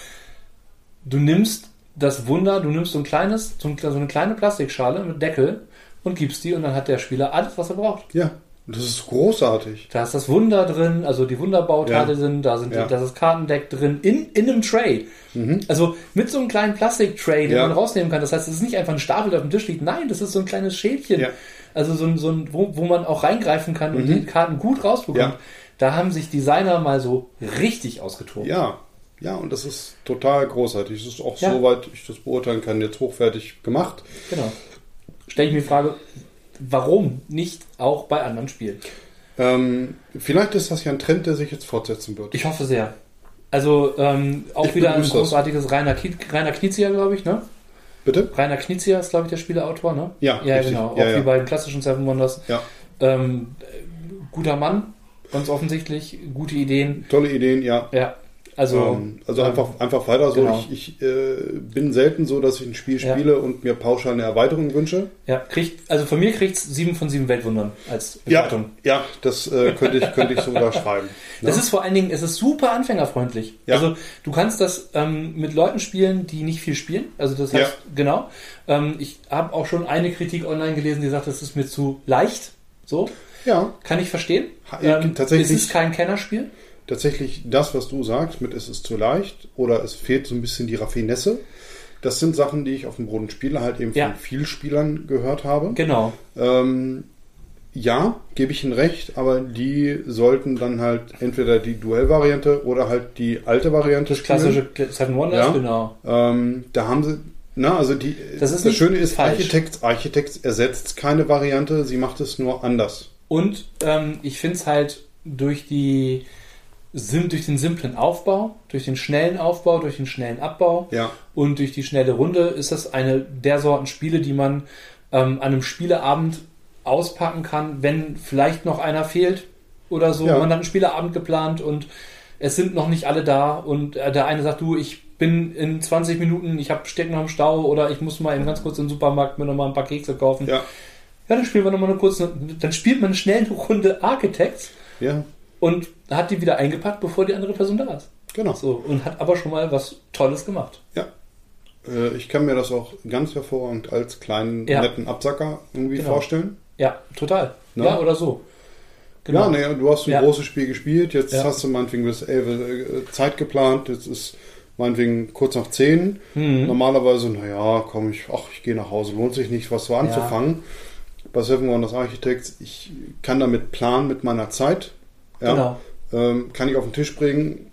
du nimmst das Wunder, du nimmst so ein kleines, so ein- so eine kleine Plastikschale mit Deckel und gibst die und dann hat der Spieler alles, was er braucht. ja, das ist großartig. Da ist das Wunder drin, also die Wunderbauteile Ja. sind, da sind Ja. das ist Kartendeck drin, in, in einem Tray. Also mit so einem kleinen Plastik-Tray, den Ja. man rausnehmen kann. Das heißt, es ist nicht einfach ein Stapel, der auf dem Tisch liegt. Nein, das ist so ein kleines Schälchen. Also so ein, so ein wo, wo man auch reingreifen kann und die Karten gut rausbekommt. Da haben sich Designer mal so richtig ausgetobt. Ja, ja, und das ist total großartig. Das ist auch, Ja. soweit ich das beurteilen kann, jetzt hochwertig gemacht. Genau. Stelle ich mir die Frage, warum nicht auch bei anderen Spielen? Ähm, vielleicht ist das ja ein Trend, der sich jetzt fortsetzen wird. Ich hoffe sehr. Also ähm, auch Ich wieder ein das. großartiges Rainer, Rainer Knizia, glaube ich, ne? Bitte? Rainer Knizia ist, glaube ich, der Spieleautor, ne? Ja, Ja, richtig. genau. Auch ja. wie bei den klassischen Seven Wonders. Ja, Ähm, äh, guter Mann, ganz offensichtlich. Gute Ideen. tolle Ideen, ja. Ja, also. ähm, also einfach, einfach weiter so. genau. Ich, ich äh, bin selten so, dass ich ein Spiel Ja. spiele und mir pauschal eine Erweiterung wünsche. Ja, kriegt, also von mir kriegt es sieben von sieben Weltwundern als Ja, Bewertung. ja das äh, könnte, ich, könnte ich so unterschreiben. Das [laughs] Ne? ist vor allen Dingen, es ist super anfängerfreundlich. Ja. Also du kannst das ähm, mit Leuten spielen, die nicht viel spielen. Also das heißt, genau. Ähm, ich habe auch schon eine Kritik online gelesen, die sagt, das ist mir zu leicht. So, ja, kann ich verstehen. Ha- äh, tatsächlich- Es ist kein Kennerspiel. Tatsächlich das, was du sagst, mit es ist zu leicht oder es fehlt so ein bisschen die Raffinesse. Das sind Sachen, die ich auf dem Boden spiele, halt eben Ja. von Vielspielern gehört habe. Genau. Ähm, ja, gebe ich Ihnen recht, aber die sollten dann halt entweder die Duellvariante oder halt die alte Variante Das klassische Seven Wonders, Ja. genau. Ähm, da haben sie, na, also die, Das ist nicht Schöne ist, falsch. Architects, Architects ersetzt keine Variante, sie macht es nur anders. Und ähm, ich finde es halt durch die durch den simplen Aufbau, durch den schnellen Aufbau, durch den schnellen Abbau Ja, und durch die schnelle Runde ist das eine der Sorten Spiele, die man ähm, an einem Spieleabend auspacken kann, wenn vielleicht noch einer fehlt oder so. Ja. Man hat einen Spieleabend geplant und es sind noch nicht alle da und äh, der eine sagt, du, ich bin in 20 Minuten, ich habe steck noch im Stau oder ich muss mal eben ganz kurz in den Supermarkt mir noch mal ein paar Kekse kaufen. ja, Ja, dann spielen wir nochmal eine kurze, dann spielt man schnell eine Runde Architects ja, und hat die wieder eingepackt, bevor die andere Person da ist. genau. So, und hat aber schon mal was Tolles gemacht. Ja. Äh, Ich kann mir das auch ganz hervorragend als kleinen, Ja. netten Absacker irgendwie Genau. vorstellen. Ja, total. Ne? Ja, oder so. Genau. Ja, nee, du hast ein Ja. großes Spiel gespielt, jetzt Ja. hast du meinetwegen bis 11 äh, Zeit geplant, jetzt ist meinetwegen kurz nach 10. Mhm. Normalerweise, naja, komm, ich, ach, ich gehe nach Hause, lohnt sich nicht, was so anzufangen. Bei Seven Wonders Architects, ich kann damit planen mit meiner Zeit. Ja, Genau. ähm, kann ich auf den Tisch bringen,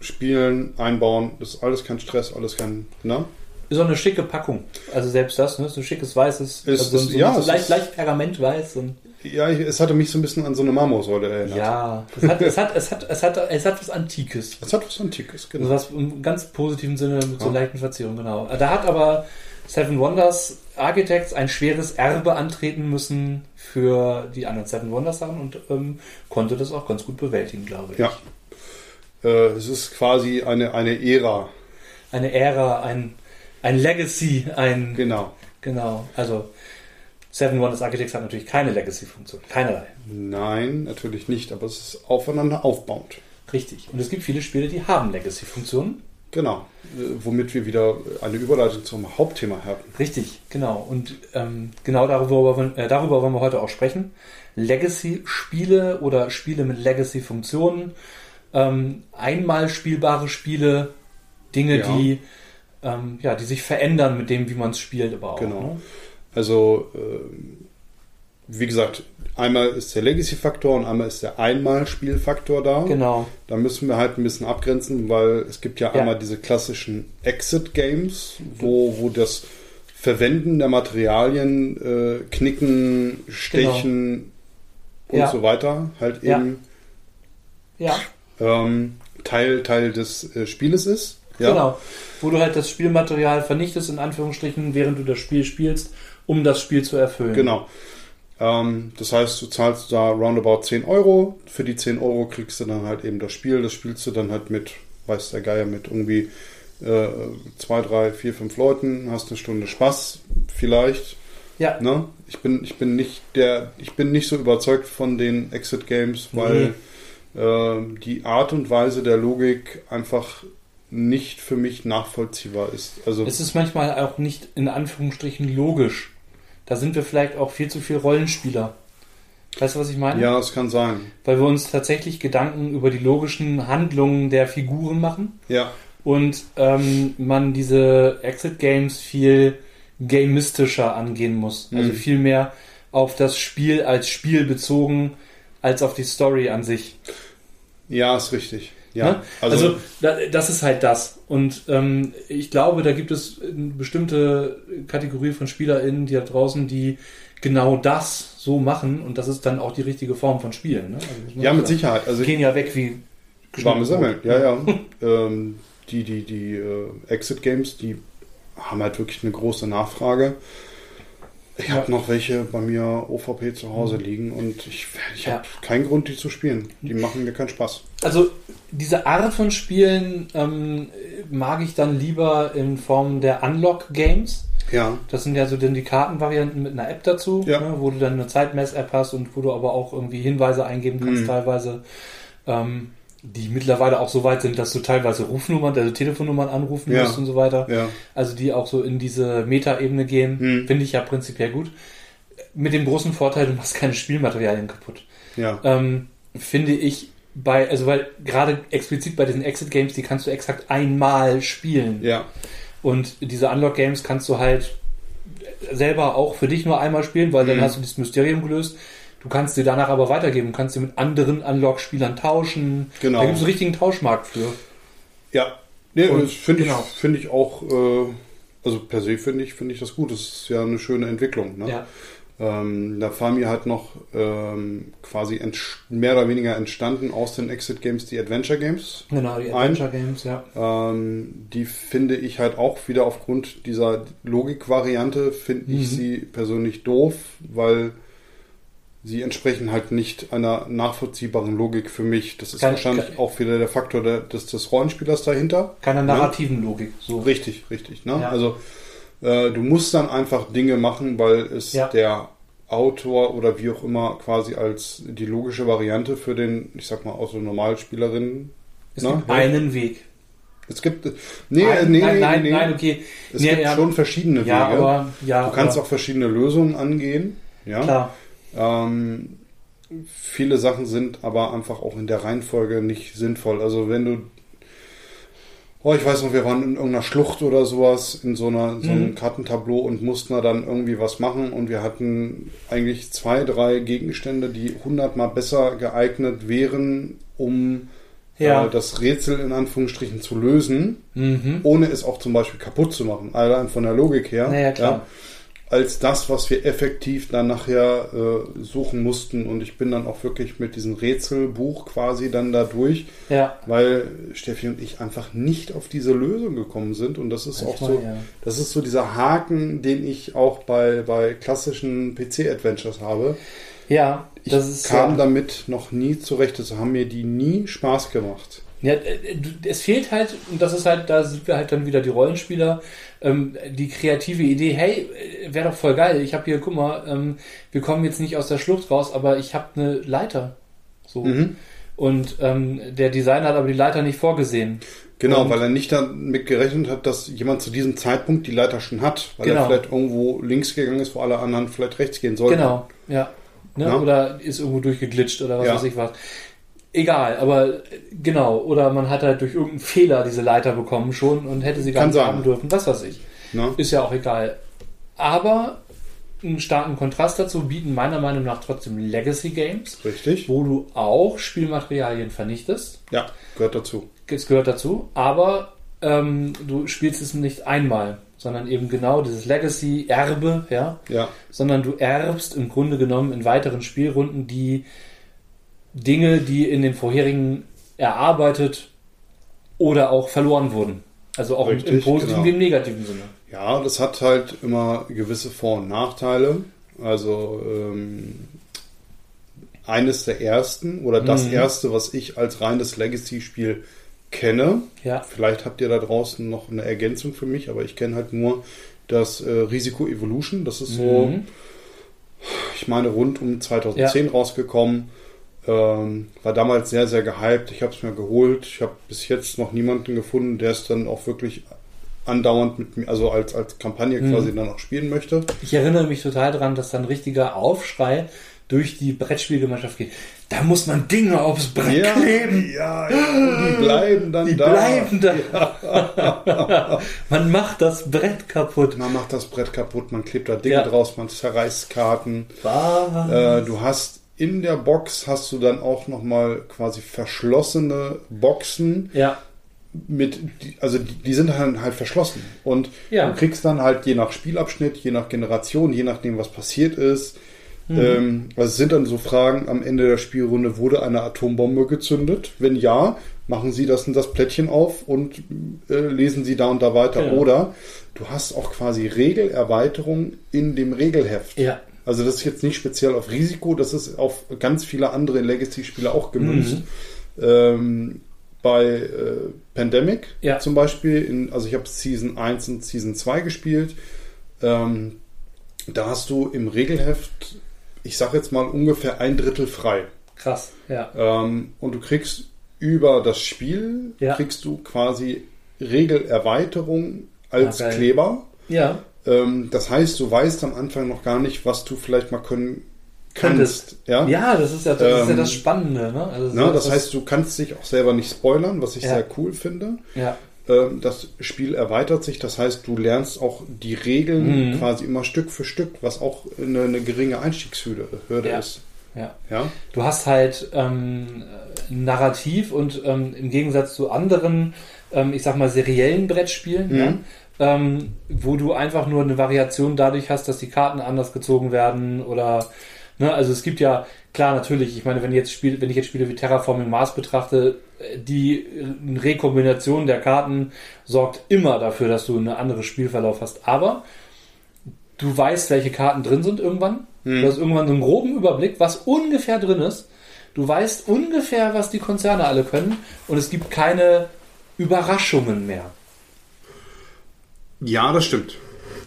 spielen, einbauen, das ist alles kein Stress, alles kein, ne? So eine schicke Packung. Also selbst das, ne? So ein schickes weißes, Ist- also so, ist- so, ja, so leicht, ist- leicht pergamentweiß. Und, Ja, es hatte mich so ein bisschen an so eine Marmorsäule erinnert. ja, es hat, es, hat, es, hat, es, hat, es hat was Antikes. Es hat was Antikes, Also genau. was im ganz positiven Sinne mit so Ja. leichten Verzierungen, genau. Da hat aber Seven Wonders Architects ein schweres Erbe antreten müssen für die anderen Seven Wonders Sachen und ähm, konnte das auch ganz gut bewältigen, glaube ich. Ja. Äh, es ist quasi eine, eine Ära. Eine Ära, ein, ein Legacy, ein. Genau. Genau. Also Seven Wonders Architects hat natürlich keine Legacy-Funktion. Keinerlei. Nein, natürlich nicht, aber es ist aufeinander aufbauend. Richtig. Und es gibt viele Spiele, die haben Legacy-Funktionen. Genau. Äh, womit wir wieder eine Überleitung zum Hauptthema hatten. Richtig, genau. Und ähm, genau darüber, wollen- äh, darüber wollen wir heute auch sprechen. Legacy-Spiele oder Spiele mit Legacy-Funktionen. ähm, einmal spielbare Spiele, Dinge, Ja. die ähm, ja, die sich verändern mit dem, wie man es spielt, aber auch. Genau. Ne? Also, ähm, wie gesagt, einmal ist der Legacy-Faktor und einmal ist der Einmal-Spielfaktor da. Genau. Da müssen wir halt ein bisschen abgrenzen, weil es gibt ja, Ja. einmal diese klassischen Exit-Games, wo, wo das Verwenden der Materialien, äh, Knicken, Stechen und Genau. Ja. so weiter halt eben Ja, ähm, Teil, Teil des äh, Spieles ist. Genau. Wo du halt das Spielmaterial vernichtest, in Anführungsstrichen, während du das Spiel spielst, um das Spiel zu erfüllen. Genau. Ähm, das heißt, du zahlst da roundabout 10 Euro. Für die 10 Euro kriegst du dann halt eben das Spiel. Das spielst du dann halt mit, weiß der Geier, mit irgendwie äh, zwei, drei, vier, fünf Leuten. Hast eine Stunde Spaß, vielleicht. Ja, Ne? Ich bin, ich bin nicht der, ich bin nicht so überzeugt von den Exit Games, weil äh, die Art und Weise der Logik einfach nicht für mich nachvollziehbar ist. Also es ist manchmal auch nicht in Anführungsstrichen logisch. Da sind wir vielleicht auch viel zu viel Rollenspieler. Weißt du, was ich meine? ja, es kann sein. Weil wir uns tatsächlich Gedanken über die logischen Handlungen der Figuren machen Ja, und ähm, man diese Exit-Games viel gamistischer angehen muss. Also Mhm. viel mehr auf das Spiel als Spiel bezogen, als auf die Story an sich. ja, ist richtig. Ja, Ne? Also, da, das ist halt das. Und ähm, ich glaube, da gibt es eine bestimmte Kategorie von SpielerInnen, die da draußen, die genau das so machen und das ist dann auch die richtige Form von Spielen. Ne? Also, Ja, mit sagen. Sicherheit. Also Die gehen ja weg wie warme Semmeln. Ja, ja. [laughs] ähm, die die, die äh, Exit Games, die haben halt wirklich eine große Nachfrage. Ich habe noch welche bei mir OVP zu Hause liegen und ich, ich habe keinen Grund, die zu spielen. Die machen mir keinen Spaß. Also diese Art von Spielen ähm, mag ich dann lieber in Form der Unlock-Games. Ja, Das sind ja so dann die Kartenvarianten mit einer App dazu, Ja. ne, wo du dann eine Zeitmess-App hast und wo du aber auch irgendwie Hinweise eingeben kannst Mhm. teilweise, ähm, die mittlerweile auch so weit sind, dass du teilweise Rufnummern, also Telefonnummern anrufen Ja. musst und so weiter. ja. Also die auch so in diese Meta-Ebene gehen, Mhm. finde ich ja prinzipiell gut. Mit dem großen Vorteil, du machst keine Spielmaterialien kaputt Ja, ähm, finde ich bei, also weil gerade explizit bei diesen Exit Games, die kannst du exakt einmal spielen. ja, Und diese Unlock Games kannst du halt selber auch für dich nur einmal spielen, weil dann Mhm. hast du dieses Mysterium gelöst. Du kannst dir danach aber weitergeben, kannst dir mit anderen Unlock-Spielern tauschen. Genau. Da gibt es einen richtigen Tauschmarkt für. ja. Nee, Und- das finde genau. ich, finde ich auch, äh, also per se finde ich, finde ich das gut. Das ist ja eine schöne Entwicklung. Ne? Ja. Ähm, da war mir halt noch ähm, quasi mehr oder weniger entstanden aus den Exit Games die Adventure Games. Genau, die Ein- Adventure Games, ja. Ähm, die finde ich halt auch wieder aufgrund dieser Logikvariante, finde ich Mhm. sie persönlich doof, weil sie entsprechen halt nicht einer nachvollziehbaren Logik für mich. Das ist Kein- wahrscheinlich kein- auch wieder der Faktor der, des, des Rollenspielers dahinter. Keiner narrativen Logik. So. Richtig, richtig. Ne? Ja. Also äh, du musst dann einfach Dinge machen, weil es Ja. der Autor oder wie auch immer quasi als die logische Variante für den, ich sag mal, auch so Normalspielerinnen. Es ne? gibt einen Weg. Es gibt nee, Ein- nee, nein, nee, nein, nee. nein, okay. Es Nee, gibt ja, schon verschiedene Wege. Ja, aber du kannst aber, auch verschiedene Lösungen angehen. Ja. klar. Ähm, viele Sachen sind aber einfach auch in der Reihenfolge nicht sinnvoll. Also wenn du Oh, ich weiß noch, wir waren in irgendeiner Schlucht oder sowas, in so, einer, so einem Mhm. Kartentableau und mussten da dann irgendwie was machen und wir hatten eigentlich zwei, drei Gegenstände, die hundertmal besser geeignet wären, um Ja. äh, das Rätsel in Anführungsstrichen zu lösen, Mhm. ohne es auch zum Beispiel kaputt zu machen, allein von der Logik her. Naja, klar. Als das, was wir effektiv dann nachher äh, suchen mussten. Und ich bin dann auch wirklich mit diesem Rätselbuch quasi dann da durch, Ja. weil Steffi und ich einfach nicht auf diese Lösung gekommen sind. Und das ist auch Manchmal, so, ja. das ist so dieser Haken, den ich auch bei, bei klassischen PC-Adventures habe. Ja, Ich das ist kam ja, damit noch nie zurecht. Das haben mir die nie Spaß gemacht. Ja, äh, es fehlt halt, und das ist halt, da sind wir halt dann wieder die Rollenspieler, ähm, die kreative Idee, hey, wäre doch voll geil, ich habe hier, guck mal, ähm, wir kommen jetzt nicht aus der Schlucht raus, aber ich habe eine Leiter. So. Mhm. Und ähm, der Designer hat aber die Leiter nicht vorgesehen. Genau, Und- weil er nicht damit gerechnet hat, dass jemand zu diesem Zeitpunkt die Leiter schon hat, weil Genau. er vielleicht irgendwo links gegangen ist, wo alle anderen vielleicht rechts gehen sollten. Genau, ja. Ne? Ja. Oder ist irgendwo durchgeglitscht oder was Ja. weiß ich was. Egal, aber äh, genau. Oder man hat halt durch irgendeinen Fehler diese Leiter bekommen schon und hätte sie gar Kann nicht sein. haben dürfen. Was weiß ich. Ne? Ist ja auch egal. Aber einen starken Kontrast dazu bieten meiner Meinung nach trotzdem Legacy Games, Richtig? wo du auch Spielmaterialien vernichtest. Ja, gehört dazu. Es gehört dazu, aber ähm, du spielst es nicht einmal, sondern eben genau dieses Legacy-Erbe, ja, Ja, sondern du erbst im Grunde genommen in weiteren Spielrunden die Dinge, die in den vorherigen erarbeitet oder auch verloren wurden. Also auch im- im Richtig, positiven genau. wie im negativen Sinne. Ja, das hat halt immer gewisse Vor- und Nachteile. Also ähm, eines der ersten oder das Mhm. erste, was ich als reines Legacy-Spiel kenne. Ja, Vielleicht habt ihr da draußen noch eine Ergänzung für mich, aber ich kenne halt nur das äh, Risiko Evolution. Das ist so, Mhm. ich meine, rund um 2010 rausgekommen. Ähm, war damals sehr, sehr gehypt. Ich habe es mir geholt. Ich habe bis jetzt noch niemanden gefunden, der es dann auch wirklich andauernd mit mir, also als, als Kampagne Mhm. quasi dann auch spielen möchte. Ich erinnere mich total daran, dass da ein richtiger Aufschrei durch die Brettspielgemeinschaft geht. Da muss man Dinge aufs Brett kleben. ja, ja, die bleiben dann Die da. bleiben da. [laughs] man macht das Brett kaputt. Man macht das Brett kaputt, man klebt da Dinge Ja. draus, man zerreißt Karten. Was? Äh, du hast in der Box hast du dann auch nochmal quasi verschlossene Boxen ja, mit, also die, die sind halt, halt verschlossen. Und Ja. du kriegst dann halt je nach Spielabschnitt, je nach Generation, je nachdem, was passiert ist. Ähm, also es sind dann so Fragen am Ende der Spielrunde, wurde eine Atombombe gezündet? Wenn ja, machen Sie das und das Plättchen auf und äh, lesen Sie da und da weiter. Genau. Oder du hast auch quasi Regelerweiterungen in dem Regelheft. ja. Also das ist jetzt nicht speziell auf Risiko, das ist auf ganz viele andere Legacy-Spiele auch gemünzt. Ähm, bei äh, Pandemic Ja. zum Beispiel, in, also ich habe Season 1 und Season 2 gespielt. Ähm, da hast du im Regelheft, ich sage jetzt mal ungefähr ein Drittel frei. Krass. Ja. Ähm, und du kriegst über das Spiel, Ja. kriegst du quasi Regelerweiterung als Ah, geil. Kleber. Ja. Ähm, das heißt, du weißt am Anfang noch gar nicht, was du vielleicht mal können Könntest. kannst. Ja? Ja, das ist ja das, ist ja Ähm, das Spannende. Ne? Also das das- heißt, du kannst dich auch selber nicht spoilern, was ich Ja. sehr cool finde. ja. Ähm, das Spiel erweitert sich, das heißt, du lernst auch die Regeln Mhm. quasi immer Stück für Stück, was auch eine, eine geringe Einstiegshürde Hürde Ja. ist. ja. Ja? Du hast halt ähm, Narrativ und ähm, im Gegensatz zu anderen, ähm, ich sag mal, seriellen Brettspielen, Mhm. ja, ähm, wo du einfach nur eine Variation dadurch hast, dass die Karten anders gezogen werden oder ne, also es gibt ja klar natürlich, ich meine, wenn ich jetzt Spiel, wenn ich jetzt Spiele wie Terraforming Mars betrachte, äh, die äh, Rekombination der Karten sorgt immer dafür, dass du eine andere Spielverlauf hast. Aber du weißt, welche Karten drin sind irgendwann. Hm. Du hast irgendwann so einen groben Überblick, was ungefähr drin ist. Du weißt ungefähr, was die Konzerne alle können und es gibt keine Überraschungen mehr. Ja, das stimmt.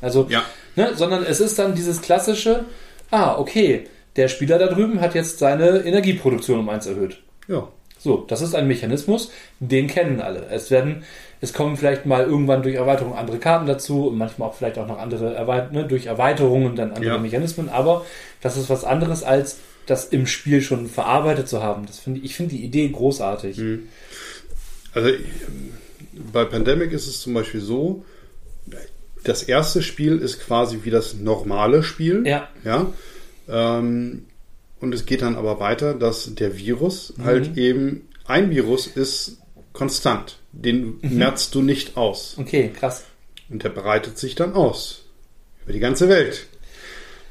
Also, Ja. ne, sondern es ist dann dieses klassische, ah, okay, der Spieler da drüben hat jetzt seine Energieproduktion um eins erhöht. Ja. So, das ist ein Mechanismus, den kennen alle. Es werden, es kommen vielleicht mal irgendwann durch Erweiterung andere Karten dazu und manchmal auch vielleicht auch noch andere Erweit ne, durch Erweiterungen dann andere Ja. Mechanismen, aber das ist was anderes als das im Spiel schon verarbeitet zu haben. Das finde ich, ich finde die Idee großartig. Also ähm, bei Pandemic ist es zum Beispiel so, das erste Spiel ist quasi wie das normale Spiel. Ja. Ja. Ähm, und es geht dann aber weiter, dass der Virus Mhm. halt eben, ein Virus ist konstant. Den Mhm. merzt du nicht aus. Okay, krass. Und der breitet sich dann aus. Über die ganze Welt.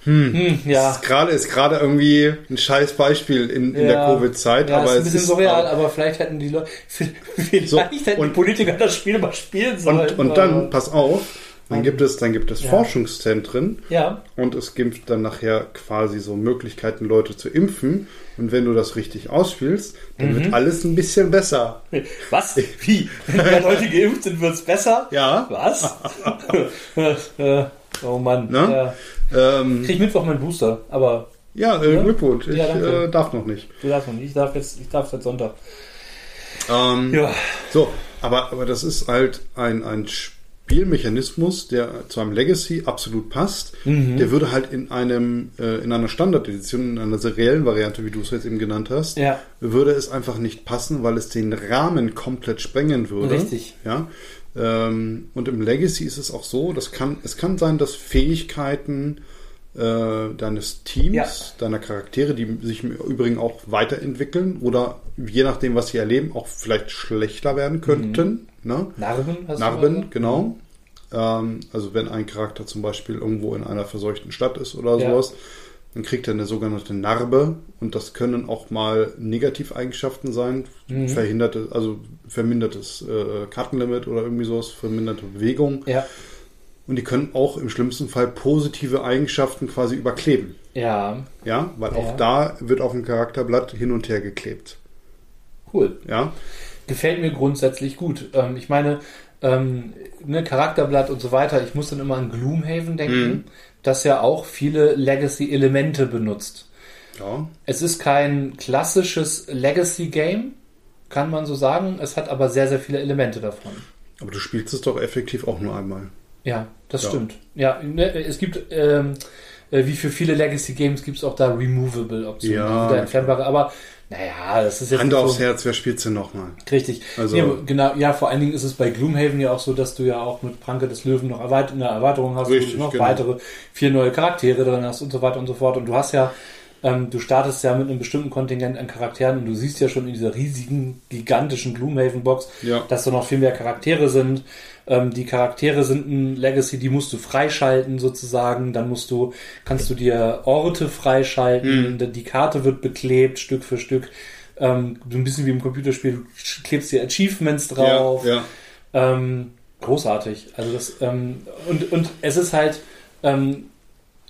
Hm, ja. Ist gerade ist gerade irgendwie ein scheiß Beispiel in, in der Ja. Covid-Zeit, Ja, aber ist ein es bisschen ist surreal, aber vielleicht hätten die Leute, [laughs] vielleicht So, hätten und- die Politiker das Spiel mal spielen sollen. und, und dann, pass auf, dann gibt es, dann gibt es Ja. Forschungszentren ja, und es gibt dann nachher quasi so Möglichkeiten, Leute zu impfen. Und wenn du das richtig ausspielst, dann Mhm. wird alles ein bisschen besser. was? Wie? Wenn mehr Leute geimpft sind, wird's besser? Ja. Was? [laughs] Oh Mann. Ne? Ja. Ähm, Krieg Mittwoch meinen Booster, aber ja, äh, Ja? Glückwunsch. Ich Ja, äh, darf noch nicht. du darfst noch nicht. Ich darf jetzt, ich darf seit Sonntag. Ähm, Ja. So, aber, aber das ist halt ein, ein Spielmechanismus, der zu einem Legacy absolut passt, der würde halt in einem äh, in einer Standard-Edition, in einer seriellen Variante, wie du es jetzt eben genannt hast, Ja. würde es einfach nicht passen, weil es den Rahmen komplett sprengen würde. Richtig. Ja. Ähm, und im Legacy ist es auch so, das kann, es kann sein, dass Fähigkeiten äh, deines Teams, Ja. deiner Charaktere, die sich im Übrigen auch weiterentwickeln oder je nachdem, was sie erleben, auch vielleicht schlechter werden könnten. Ne? Narben? Narben, genau. Ähm, also wenn ein Charakter zum Beispiel irgendwo in einer verseuchten Stadt ist oder Ja. sowas, dann kriegt er eine sogenannte Narbe und das können auch mal Negativeigenschaften sein, Mhm. verhinderte, also vermindertes äh, Kartenlimit oder irgendwie sowas, verminderte Bewegung Ja. und die können auch im schlimmsten Fall positive Eigenschaften quasi überkleben. Ja, Ja, weil auch Ja. da wird auf dem Charakterblatt hin und her geklebt. cool. Ja, Gefällt mir grundsätzlich gut. Ähm, ich meine, ähm, ne, Charakterblatt und so weiter, ich muss dann immer an Gloomhaven denken, Mhm. das ja auch viele Legacy-Elemente benutzt. ja, Es ist kein klassisches Legacy-Game, kann man so sagen. Es hat aber sehr, sehr viele Elemente davon. aber du spielst es doch effektiv auch nur einmal. Ja, das Ja. stimmt. Ja, ne, es gibt, ähm, äh, wie für viele Legacy-Games gibt es auch da Removable-Optionen, Ja, wieder entfernbare. Aber naja, das ist jetzt Hand aufs so Herz, wer spielt's denn nochmal? richtig. Also- Nee, genau, ja, vor allen Dingen ist es bei Gloomhaven ja auch so, dass du ja auch mit Pranke des Löwen noch erweit eine Erweiterung hast, Richtig, wo du noch genau. weitere vier neue Charaktere drin hast und so weiter und so fort. Und du hast ja, ähm, du startest ja mit einem bestimmten Kontingent an Charakteren und du siehst ja schon in dieser riesigen, gigantischen Gloomhaven-Box, Ja. dass da noch viel mehr Charaktere sind. Ähm, die Charaktere sind ein Legacy, die musst du freischalten sozusagen. Dann musst du, kannst du dir Orte freischalten. Mhm. Die Karte wird beklebt, Stück für Stück. Ähm, so ein bisschen wie im Computerspiel, du klebst dir Achievements drauf. Ja, ja. Ähm, großartig. Also das, ähm, und, und es ist halt, ähm,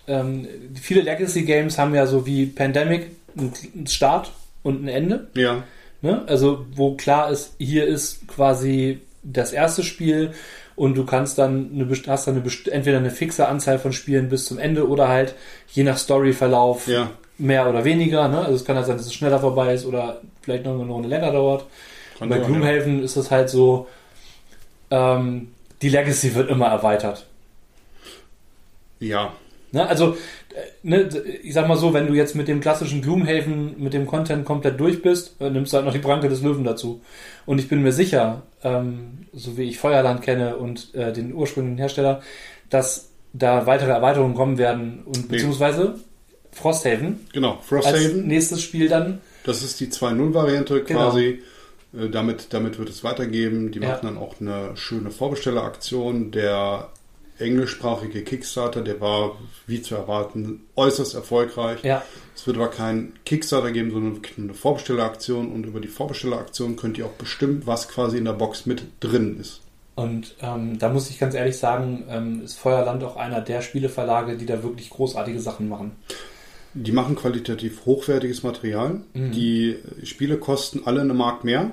ähm, viele Legacy Games haben ja so wie Pandemic einen Start und ein Ende. ja. Ne? Also wo klar ist, hier ist quasi das erste Spiel und du kannst dann eine, hast dann eine, entweder eine fixe Anzahl von Spielen bis zum Ende oder halt je nach Storyverlauf Ja. mehr oder weniger. Ne? Also es kann halt sein, dass es schneller vorbei ist oder vielleicht noch eine Runde länger dauert. Kann Bei Gloomhaven ist es halt so, ähm, die Legacy wird immer erweitert. Ja. Ne? Also, äh, ne, ich sag mal so, wenn du jetzt mit dem klassischen Gloomhaven, mit dem Content komplett durch bist, äh, nimmst du halt noch die Pranke des Löwen dazu. Und ich bin mir sicher, ähm, so wie ich Feuerland kenne und äh, den ursprünglichen Hersteller, dass da weitere Erweiterungen kommen werden und beziehungsweise Frosthaven Genau. als Frosthaven, nächstes Spiel dann. das ist die 2.0-Variante Genau. quasi. Äh, Damit, damit wird es weitergeben. Die Ja. machen dann auch eine schöne Vorbestelleraktion. Der englischsprachige Kickstarter, der war, wie zu erwarten, äußerst erfolgreich. Ja, Es wird aber keinen Kickstarter geben, sondern eine Vorbestelleraktion. Und über die Vorbestelleraktion könnt ihr auch bestimmen, was quasi in der Box mit drin ist. Und ähm, da muss ich ganz ehrlich sagen, ähm, ist Feuerland auch einer der Spieleverlage, die da wirklich großartige Sachen machen. Die machen qualitativ hochwertiges Material. Mhm. Die Spiele kosten alle eine Mark mehr.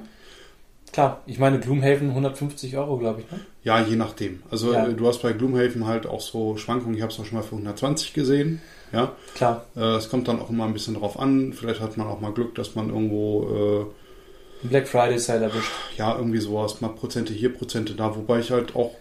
Klar, ich meine Gloomhaven 150 Euro, glaube ich. Ne? Ja, je nachdem. Also Ja. äh, du hast bei Gloomhaven halt auch so Schwankungen. Ich habe es auch schon mal für 120 gesehen. Ja, Klar, äh, es kommt dann auch immer ein bisschen drauf an. Vielleicht hat man auch mal Glück, dass man irgendwo Black Friday Sale erwischt. äh, ja irgendwie sowas mal Prozente hier, Prozente da. Wobei ich halt auch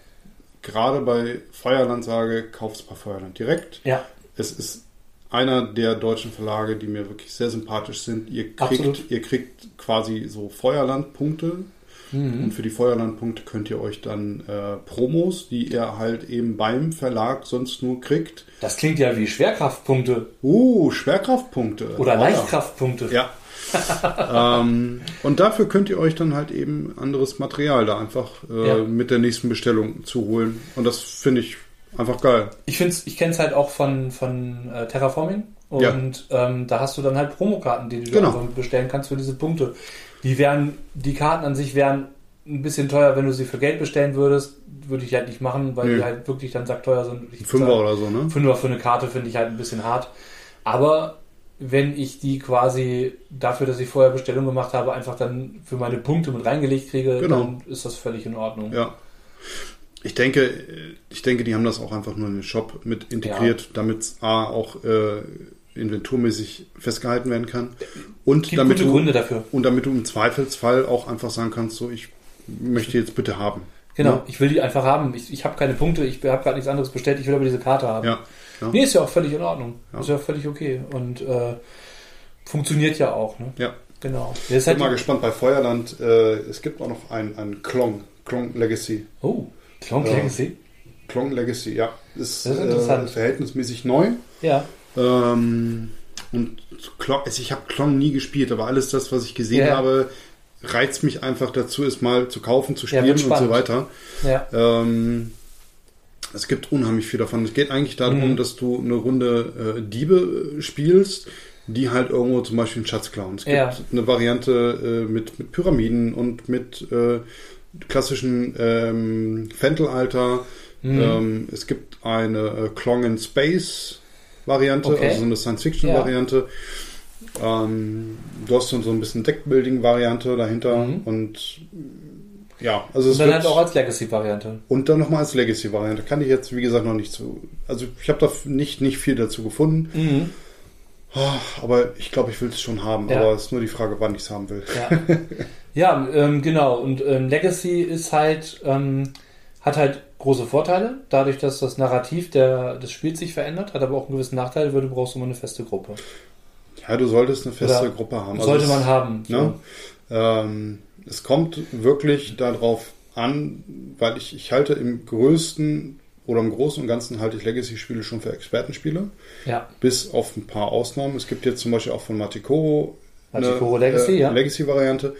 gerade bei Feuerland sage, kauf's bei Feuerland direkt. Ja, Es ist einer der deutschen Verlage, die mir wirklich sehr sympathisch sind. Ihr kriegt, Absolut. ihr kriegt quasi so Feuerland-Punkte mhm. Und für die Feuerlandpunkte könnt ihr euch dann äh, Promos, die ihr halt eben beim Verlag sonst nur kriegt. das klingt ja wie Schwerkraftpunkte Uh, Schwerkraftpunkte. oder Leichtkraftpunkte. Ja. [laughs] ähm, und dafür könnt ihr euch dann halt eben anderes Material da einfach äh, Ja. mit der nächsten Bestellung zu holen. Und das finde ich einfach geil. Ich finde ich kenne es halt auch von, von äh, Terraforming. Und ähm, da hast du dann halt Promokarten, die du Genau. einfach bestellen kannst für diese Punkte. Die wären, die Karten an sich wären ein bisschen teuer, wenn du sie für Geld bestellen würdest. Würde ich halt nicht machen, weil Nö. die halt wirklich dann sackteuer sind. Ich Fünfer zahl- oder so, ne? Fünfer für eine Karte finde ich halt ein bisschen hart. Aber wenn ich die quasi dafür, dass ich vorher Bestellung gemacht habe, einfach dann für meine Punkte mit reingelegt kriege, Genau. dann ist das völlig in Ordnung. Ja. Ich denke, ich denke, die haben das auch einfach nur in den Shop mit integriert, damit es A auch äh, inventurmäßig festgehalten werden kann. Und Gibt damit, du, Gründe dafür. und damit du im Zweifelsfall auch einfach sagen kannst, so ich möchte jetzt bitte haben. Genau, Ja. ich will die einfach haben. Ich, ich habe keine Punkte, ich habe gerade nichts anderes bestellt, ich will aber diese Karte haben. Ja. ja. Nee, ist ja auch völlig in Ordnung. Ja. Ist ja völlig okay. Und äh, funktioniert ja auch. Ne? ja. Genau. Ich bin mal halt, gespannt bei Feuerland. Äh, es gibt auch noch ein, ein Klong, Klong Legacy. oh, Clone Ja. Legacy? Klong Legacy, ja. Ist, Das ist interessant. Äh, verhältnismäßig neu. Ja. Ähm, und Klong, also ich habe Klong nie gespielt, aber alles das, was ich gesehen Ja. habe, reizt mich einfach dazu, es mal zu kaufen, zu Ja, spielen wird und so weiter. Ja. Ähm, es gibt unheimlich viel davon. Es geht eigentlich darum, Mhm. dass du eine Runde äh, Diebe äh, spielst, die halt irgendwo zum Beispiel einen Schatz klauen. Es gibt Ja. eine Variante äh, mit, mit Pyramiden und mit äh, klassischen ähm, Fentelalter. Mhm. Ähm, es gibt eine äh, Klong in Space Variante, Okay. also so eine Science-Fiction-Variante. Ähm, du hast dann so ein bisschen Deckbuilding-Variante dahinter Mhm. und ja, also es Und dann halt auch als Legacy-Variante. und dann nochmal als Legacy-Variante. Kann ich jetzt, wie gesagt, noch nicht zu. Also ich habe da nicht, nicht viel dazu gefunden. Mhm. Oh, aber ich glaube, ich will es schon haben. Ja. Aber es ist nur die Frage, wann ich es haben will. Ja, [laughs] ja ähm, genau. Und ähm, Legacy ist halt, ähm, hat halt große Vorteile, dadurch, dass das Narrativ der, des Spiels sich verändert, hat aber auch einen gewissen Nachteil, weil du brauchst immer eine feste Gruppe. Ja, du solltest eine feste Oder Gruppe haben. Also Sollte es- man haben. so. Ne? Ähm, es kommt wirklich darauf an, weil ich, ich halte im größten oder im Großen und Ganzen halte ich Legacy-Spiele schon für Expertenspiele, Ja, bis auf ein paar Ausnahmen. Es gibt jetzt zum Beispiel auch von Matikoro Matikoro Legacy, äh, ja. Legacy-Variante.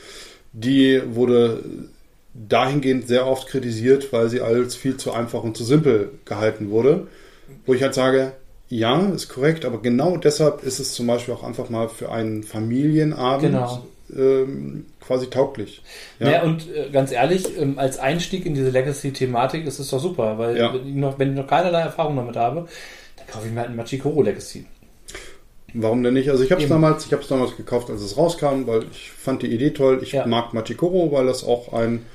Die wurde dahingehend sehr oft kritisiert, weil sie als viel zu einfach und zu simpel gehalten wurde. Wo ich halt sage, ja, ist korrekt, aber genau deshalb ist es zum Beispiel auch einfach mal für einen Familienabend Genau. ähm, quasi tauglich. Ja, Ja, und äh, ganz ehrlich, ähm, als Einstieg in diese Legacy-Thematik ist es doch super, weil Ja. wenn, ich noch, wenn ich noch keinerlei Erfahrung damit habe, dann kaufe ich mir halt einen Machikoro Legacy. warum denn nicht? Also ich habe es damals, ich habe es damals gekauft, als es rauskam, weil ich fand die Idee toll. Ich Ja. mag Machikoro, weil das auch ein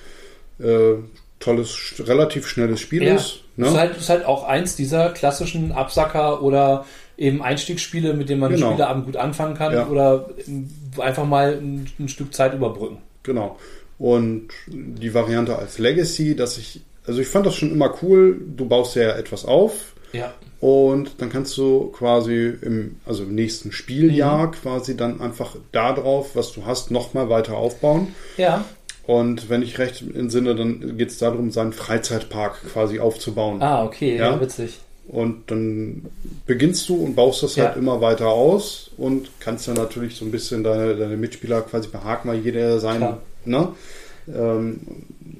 äh, tolles, relativ schnelles Spiel Ja, ist. Ne? ist, halt, ist halt auch eins dieser klassischen Absacker oder eben Einstiegsspiele, mit denen man Genau. den Spieleabend gut anfangen kann Ja. oder ähm, einfach mal ein, ein Stück Zeit überbrücken. Genau. Und die Variante als Legacy, dass ich, also ich fand das schon immer cool. Du baust ja etwas auf Ja, und dann kannst du quasi im, also im nächsten Spieljahr Mhm. quasi dann einfach darauf, was du hast, nochmal weiter aufbauen. ja. Und wenn ich recht entsinne, dann geht es darum, seinen Freizeitpark quasi aufzubauen. Ah, okay, ja, Ja. witzig. Und dann beginnst du und baust das halt Ja. immer weiter aus und kannst dann natürlich so ein bisschen deine, deine Mitspieler quasi behaken, weil jeder sein. Ne? Ähm,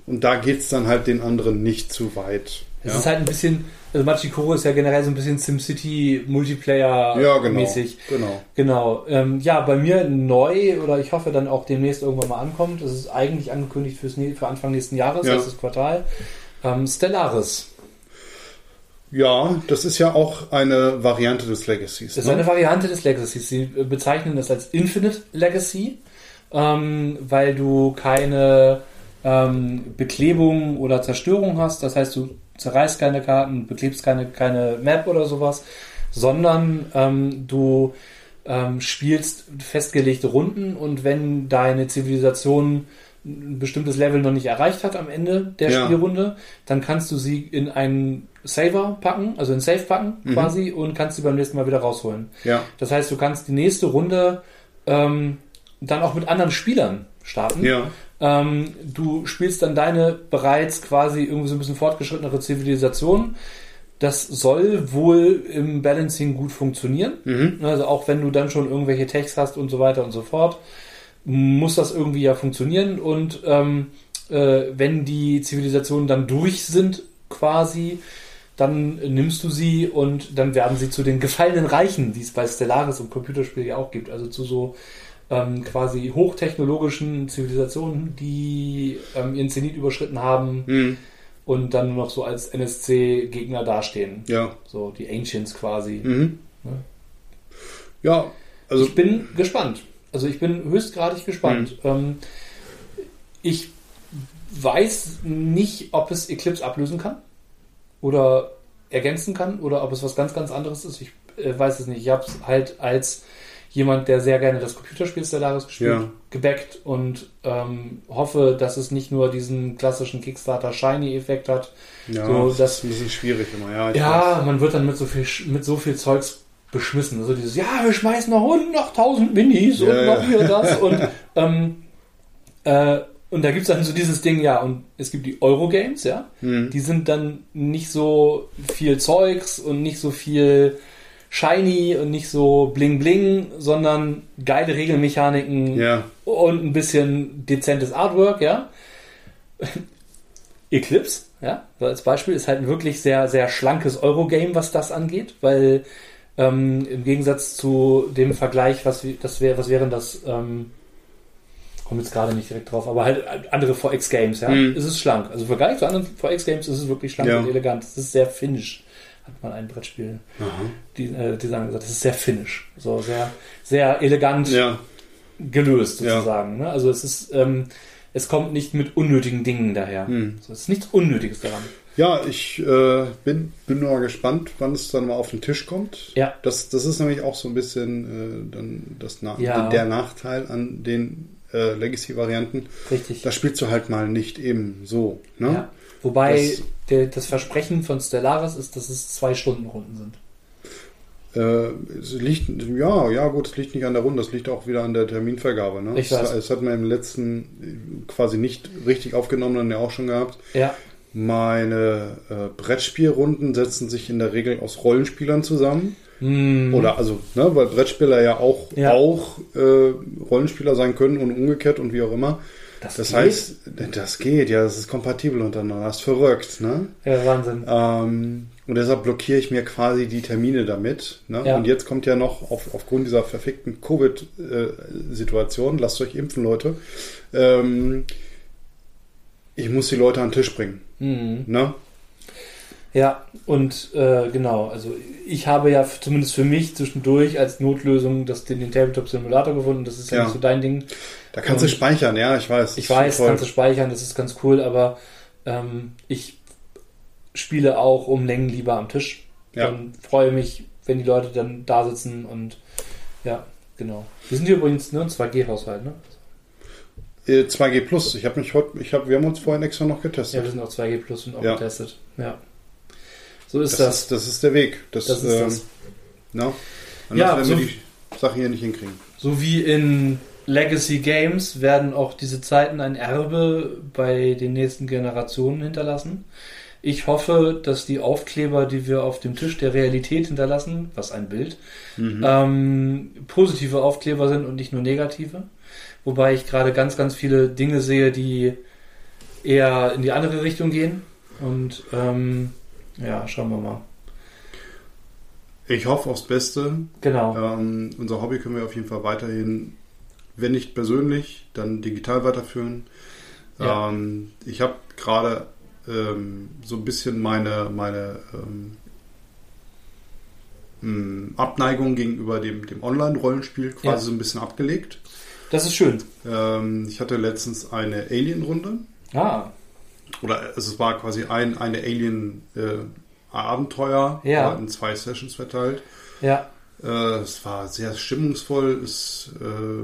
und da geht es dann halt den anderen nicht zu weit. Es ja? ist halt ein bisschen, also Machikoro ist ja generell so ein bisschen SimCity Multiplayer ja, genau. mäßig. genau. Genau. Ähm, ja, bei mir neu oder ich hoffe dann auch demnächst irgendwann mal ankommt. Das ist eigentlich angekündigt fürs, für Anfang nächsten Jahres, Ja. erstes Quartal. Ähm, Stellaris. Ja, das ist ja auch eine Variante des Legacies. Das ist ne? eine Variante des Legacies. Sie äh, bezeichnen das als Infinite Legacy, ähm, weil du keine ähm, Beklebung oder Zerstörung hast. Das heißt, du zerreißt keine Karten, beklebst keine, keine Map oder sowas, sondern ähm, du ähm, spielst festgelegte Runden und wenn deine Zivilisation ein bestimmtes Level noch nicht erreicht hat am Ende der Ja. Spielrunde, dann kannst du sie in einen Saver packen, also in Safe packen Mhm. quasi und kannst sie beim nächsten Mal wieder rausholen. Ja, Das heißt, du kannst die nächste Runde ähm, dann auch mit anderen Spielern starten. ja, Ähm, du spielst dann deine bereits quasi irgendwie so ein bisschen fortgeschrittenere Zivilisation. Das soll wohl im Balancing gut funktionieren. mhm. Also auch wenn du dann schon irgendwelche Techs hast und so weiter und so fort, muss das irgendwie ja funktionieren. Und ähm, äh, wenn die Zivilisationen dann durch sind, quasi, dann nimmst du sie und dann werden sie zu den gefallenen Reichen, die es bei Stellaris und Computerspielen ja auch gibt. Also zu so ähm, quasi hochtechnologischen Zivilisationen, die ähm, ihren Zenit überschritten haben Mhm. und dann nur noch so als NSC-Gegner dastehen. ja. So die Ancients quasi. Mhm. Ja. Ja, also ich bin gespannt. Also ich bin höchstgradig gespannt. Mhm. Ähm, ich weiß nicht, ob es Eclipse ablösen kann oder ergänzen kann oder ob es was ganz, ganz anderes ist. Ich äh, weiß es nicht. Ich habe es halt als jemand, der sehr gerne das Computerspiel Stellaris gespielt, Ja. gebackt und ähm, hoffe, dass es nicht nur diesen klassischen Kickstarter Shiny-Effekt hat. Ja, So, das ist ein bisschen schwierig immer. Ja, Ja, man wird dann mit so viel, mit so viel Zeugs beschmissen. Also dieses, ja, wir schmeißen noch 100.000 Minis und Ja, noch ja. hier das [laughs] und ähm, äh, und da gibt's dann so dieses Ding, ja, und es gibt die Eurogames, ja, Hm. die sind dann nicht so viel Zeugs und nicht so viel shiny und nicht so bling bling, sondern geile Regelmechaniken Ja, und ein bisschen dezentes Artwork, ja. [laughs] Eclipse, ja, als Beispiel, ist halt ein wirklich sehr, sehr schlankes Eurogame, was das angeht, weil ähm, im Gegensatz zu dem Vergleich, was, das wäre, was wären das, ähm, komme jetzt gerade nicht direkt drauf, aber halt andere 4X-Games, ja, Mhm. ist es schlank. Also im Vergleich zu anderen 4X-Games ist es wirklich schlank Ja. und elegant. Es ist sehr finnisch, hat man ein Brettspiel, die, äh, Design gesagt, das ist sehr finnisch, so sehr, sehr elegant ja, gelöst Ja. sozusagen. Ne? Also es ist, ähm, es kommt nicht mit unnötigen Dingen daher. Hm. So, es ist nichts Unnötiges daran. ja ich äh, bin, bin nur mal gespannt, wann es dann mal auf den Tisch kommt. Ja. Das, das ist nämlich auch so ein bisschen äh, dann das Na Ja. der Nachteil an den äh, Legacy-Varianten. Richtig. Da spielst du halt mal nicht eben so. Ne? ja. Wobei Das- der, das Versprechen von Stellaris ist, dass es zwei Stunden Runden sind. Äh, es liegt, ja, ja, gut, es liegt nicht an der Runde, es liegt auch wieder an der Terminvergabe. Ne? Ich es, weiß. es hat man im letzten quasi nicht richtig aufgenommen, dann ja auch schon gehabt. Ja, Meine äh, Brettspielrunden setzen sich in der Regel aus Rollenspielern zusammen. Hm. Oder also, ne, weil Brettspieler ja auch, Ja. auch äh, Rollenspieler sein können und umgekehrt und wie auch immer. Das geht. heißt, das geht, ja, das ist kompatibel untereinander. Das ist verrückt, ne? Ja, Wahnsinn. Ähm, und deshalb blockiere ich mir quasi die Termine damit. Ne? Ja. Und jetzt kommt ja noch auf, aufgrund dieser verfickten Covid-Situation, lasst euch impfen, Leute. Ähm, ich muss die Leute an den Tisch bringen. Hm. Ne? Ja, und äh, genau, also ich habe ja zumindest für mich zwischendurch als Notlösung das, den, den Tabletop Simulator gefunden. Das ist ja, Ja. nicht so dein Ding. Da kannst Und- du speichern, ja, ich weiß. Ich weiß, Voll. kannst du speichern, das ist ganz cool, aber ähm, ich spiele auch um Längen lieber am Tisch Ja. und freue mich, wenn die Leute dann da sitzen und ja, genau. Wir sind hier übrigens ne, ein 2G-Haushalt, ne? Äh, 2G Plus. Ich habe mich heute, ich habe, wir haben uns vorhin extra noch Ja, getestet. wir sind auch 2G Plus und auch Ja. getestet. Ja. So ist das, das. Ist, das ist der Weg. Das, Das ist ähm, das. Ne? Anders Ja, werden so- wir die Sache hier nicht hinkriegen. So wie in Legacy Games werden auch diese Zeiten ein Erbe bei den nächsten Generationen hinterlassen. Ich hoffe, dass die Aufkleber, die wir auf dem Tisch der Realität hinterlassen, was ein Bild, Mhm. ähm, positive Aufkleber sind und nicht nur negative. Wobei ich gerade ganz, ganz viele Dinge sehe, die eher in die andere Richtung gehen. Und ähm, ja, schauen wir mal. Ich hoffe aufs Beste. Genau. Ähm, unser Hobby können wir auf jeden Fall weiterhin, wenn nicht persönlich, dann digital weiterführen. Ja. Ähm, ich habe gerade ähm, so ein bisschen meine, meine ähm, mh, Abneigung gegenüber dem, dem Online-Rollenspiel quasi Ja. so ein bisschen abgelegt. Das ist schön. Ähm, ich hatte letztens eine Alien-Runde. Ah, Oder also es war quasi ein eine Alien-Abenteuer Ja. in zwei Sessions verteilt. ja. Äh, es war sehr stimmungsvoll. Es, äh,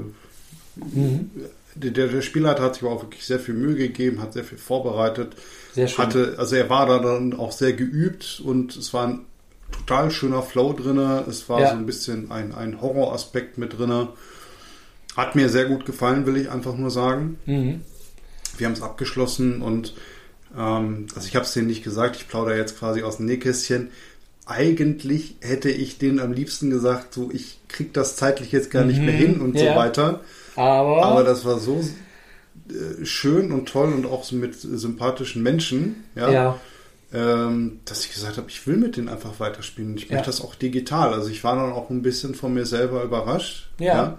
Mhm. der, der Spielleiter hat sich aber auch wirklich sehr viel Mühe gegeben, hat sehr viel vorbereitet. Sehr schön. Hatte, also er war da dann auch sehr geübt und es war ein total schöner Flow drinne. Es war Ja. so ein bisschen ein, ein Horroraspekt mit drinne. Hat mir sehr gut gefallen, will ich einfach nur sagen. Mhm. Wir haben es abgeschlossen und ähm, also ich habe es denen nicht gesagt, ich plaudere jetzt quasi aus dem Nähkästchen. Eigentlich hätte ich denen am liebsten gesagt, so ich krieg das zeitlich jetzt gar nicht Mhm, mehr hin und ja. so weiter. Aber, Aber das war so äh, schön und toll und auch mit sympathischen Menschen, ja, ja. ähm, dass ich gesagt habe, ich will mit denen einfach weiterspielen. Ich Ja. möchte das auch digital. Also ich war dann auch ein bisschen von mir selber überrascht. Ja.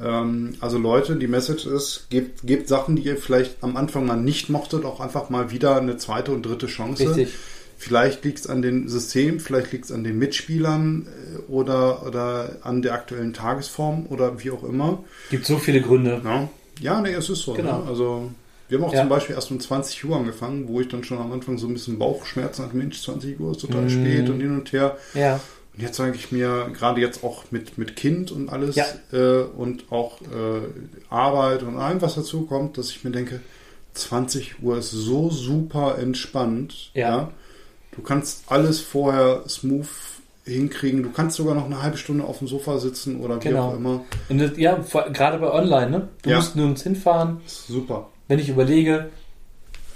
Ähm, also Leute, die Message ist, gebt, gebt Sachen, die ihr vielleicht am Anfang mal nicht mochtet, auch einfach mal wieder eine zweite und dritte Chance. Richtig. Vielleicht liegt es an dem System, vielleicht liegt es an den Mitspielern äh, oder, oder an der aktuellen Tagesform oder wie auch immer. Gibt so viele Gründe. Ja, ja nee, es ist so. Genau. Ne? Also wir haben auch Ja. zum Beispiel erst um 20 Uhr angefangen, wo ich dann schon am Anfang so ein bisschen Bauchschmerzen hatte. Mensch, 20 Uhr ist total Mhm. spät und hin und her. Ja. Und jetzt sage ich mir, gerade jetzt auch mit, mit Kind und alles Ja. äh, und auch äh, Arbeit und allem, was dazu kommt, dass ich mir denke, 20 Uhr ist so super entspannt. Ja. Du kannst alles vorher smooth hinkriegen. Du kannst sogar noch eine halbe Stunde auf dem Sofa sitzen oder wie Genau. auch immer. Das, ja, vor- gerade bei Online, ne? Du Ja. musst nirgends hinfahren. Super. Wenn ich überlege,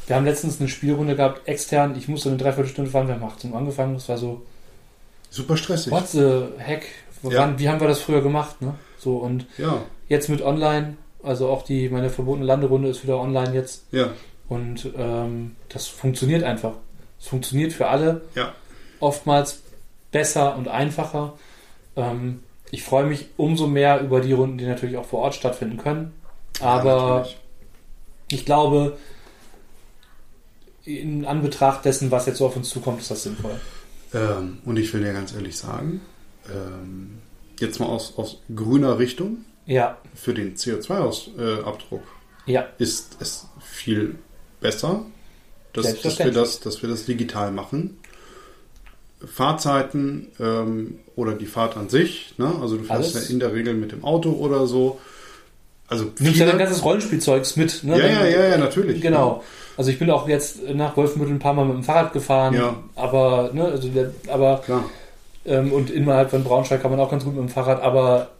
wir haben letztens eine Spielrunde gehabt, extern, ich musste eine Dreiviertelstunde fahren, wir haben 18 Uhr angefangen, das war so, Super stressig. what the heck? Ja. Wie haben wir das früher gemacht, ne? So, und Ja, jetzt mit Online, also auch die, meine verbotene Landerunde ist wieder online jetzt ja, und ähm, das funktioniert einfach. Es funktioniert für alle. ja. oftmals besser und einfacher. Ähm, ich freue mich umso mehr über die Runden, die natürlich auch vor Ort stattfinden können. Ja, Aber natürlich. ich glaube, in Anbetracht dessen, was jetzt so auf uns zukommt, ist das sinnvoll. Ähm, und ich will dir ganz ehrlich sagen, ähm, jetzt mal aus, aus grüner Richtung, Ja, für den CO2-Abdruck ja, ist es viel besser, dass, dass, wir das, dass wir das digital machen. Fahrzeiten ähm, oder die Fahrt an sich, ne? also du fährst Alles. ja in der Regel mit dem Auto oder so. Also nimmst ja dein ganzes Rollenspielzeugs mit. Ne? ja, ja, ja, ja, natürlich. Genau. Also ich bin auch jetzt nach Wolfenbüttel ein paar Mal mit dem Fahrrad gefahren, Ja. aber, ne, also der, aber Klar. ähm, und innerhalb von Braunschweig kann man auch ganz gut mit dem Fahrrad, aber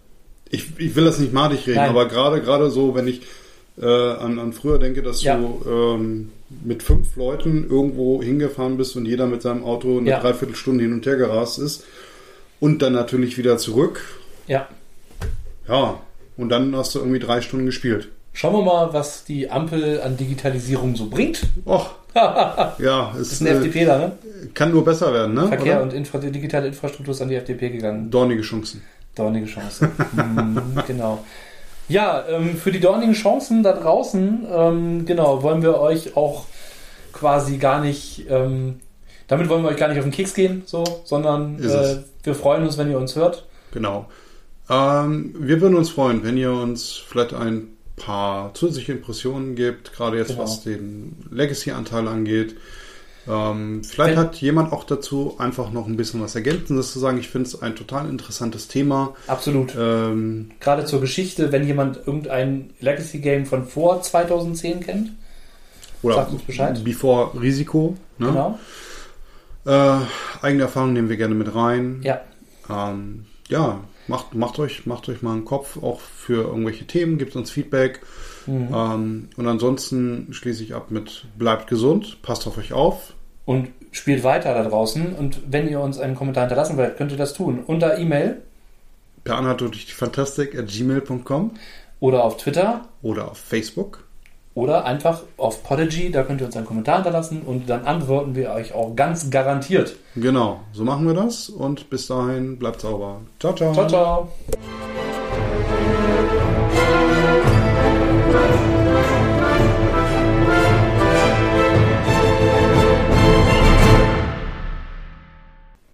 Ich, ich will das nicht madig reden, Nein. aber gerade gerade so, wenn ich äh, an, an früher denke, dass Ja. du ähm, mit fünf Leuten irgendwo hingefahren bist und jeder mit seinem Auto eine Ja. Dreiviertelstunde hin und her gerast ist und dann natürlich wieder zurück. ja. Ja, und dann hast du irgendwie drei Stunden gespielt. Schauen wir mal, was die Ampel an Digitalisierung so bringt. Och, [laughs] ja, es ist ein äh, FDP da, ne? kann nur besser werden, ne? Verkehr Oder? und Infra digitale Infrastruktur ist an die FDP gegangen. Dornige Chancen. Dornige Chancen. [laughs] Hm, genau. Ja, ähm, für die dornigen Chancen da draußen, ähm, genau, wollen wir euch auch quasi gar nicht, ähm, damit wollen wir euch gar nicht auf den Keks gehen, so, sondern äh, wir freuen uns, wenn ihr uns hört. Genau. Ähm, wir würden uns freuen, wenn ihr uns vielleicht ein paar zusätzliche Impressionen gebt, gerade jetzt Genau. was den Legacy-Anteil angeht. Ähm, vielleicht Wenn- hat jemand auch dazu einfach noch ein bisschen was Ergänzendes zu sagen. Ich finde es ein total interessantes Thema. Absolut. Ähm, Gerade zur Geschichte, wenn jemand irgendein Legacy-Game von vor 2010 kennt. oder Sagt uns Bescheid. Before Risiko. Ne? Genau. Äh, eigene Erfahrungen nehmen wir gerne mit rein. Ja, Ähm, ja, macht, macht, euch, macht euch mal einen Kopf auch für irgendwelche Themen, gebt uns Feedback. Mhm. Ähm, und ansonsten schließe ich ab mit bleibt gesund, passt auf euch auf. und spielt weiter da draußen. Und wenn ihr uns einen Kommentar hinterlassen wollt, könnt ihr das tun. Unter E-Mail Per Anhaltung durch die Fantastik at gmail.com oder auf Twitter oder auf Facebook. oder einfach auf Podigy. Da könnt ihr uns einen Kommentar hinterlassen und dann antworten wir euch auch ganz garantiert. Genau, so machen wir das und bis dahin bleibt sauber. Ciao, ciao. Ciao, ciao.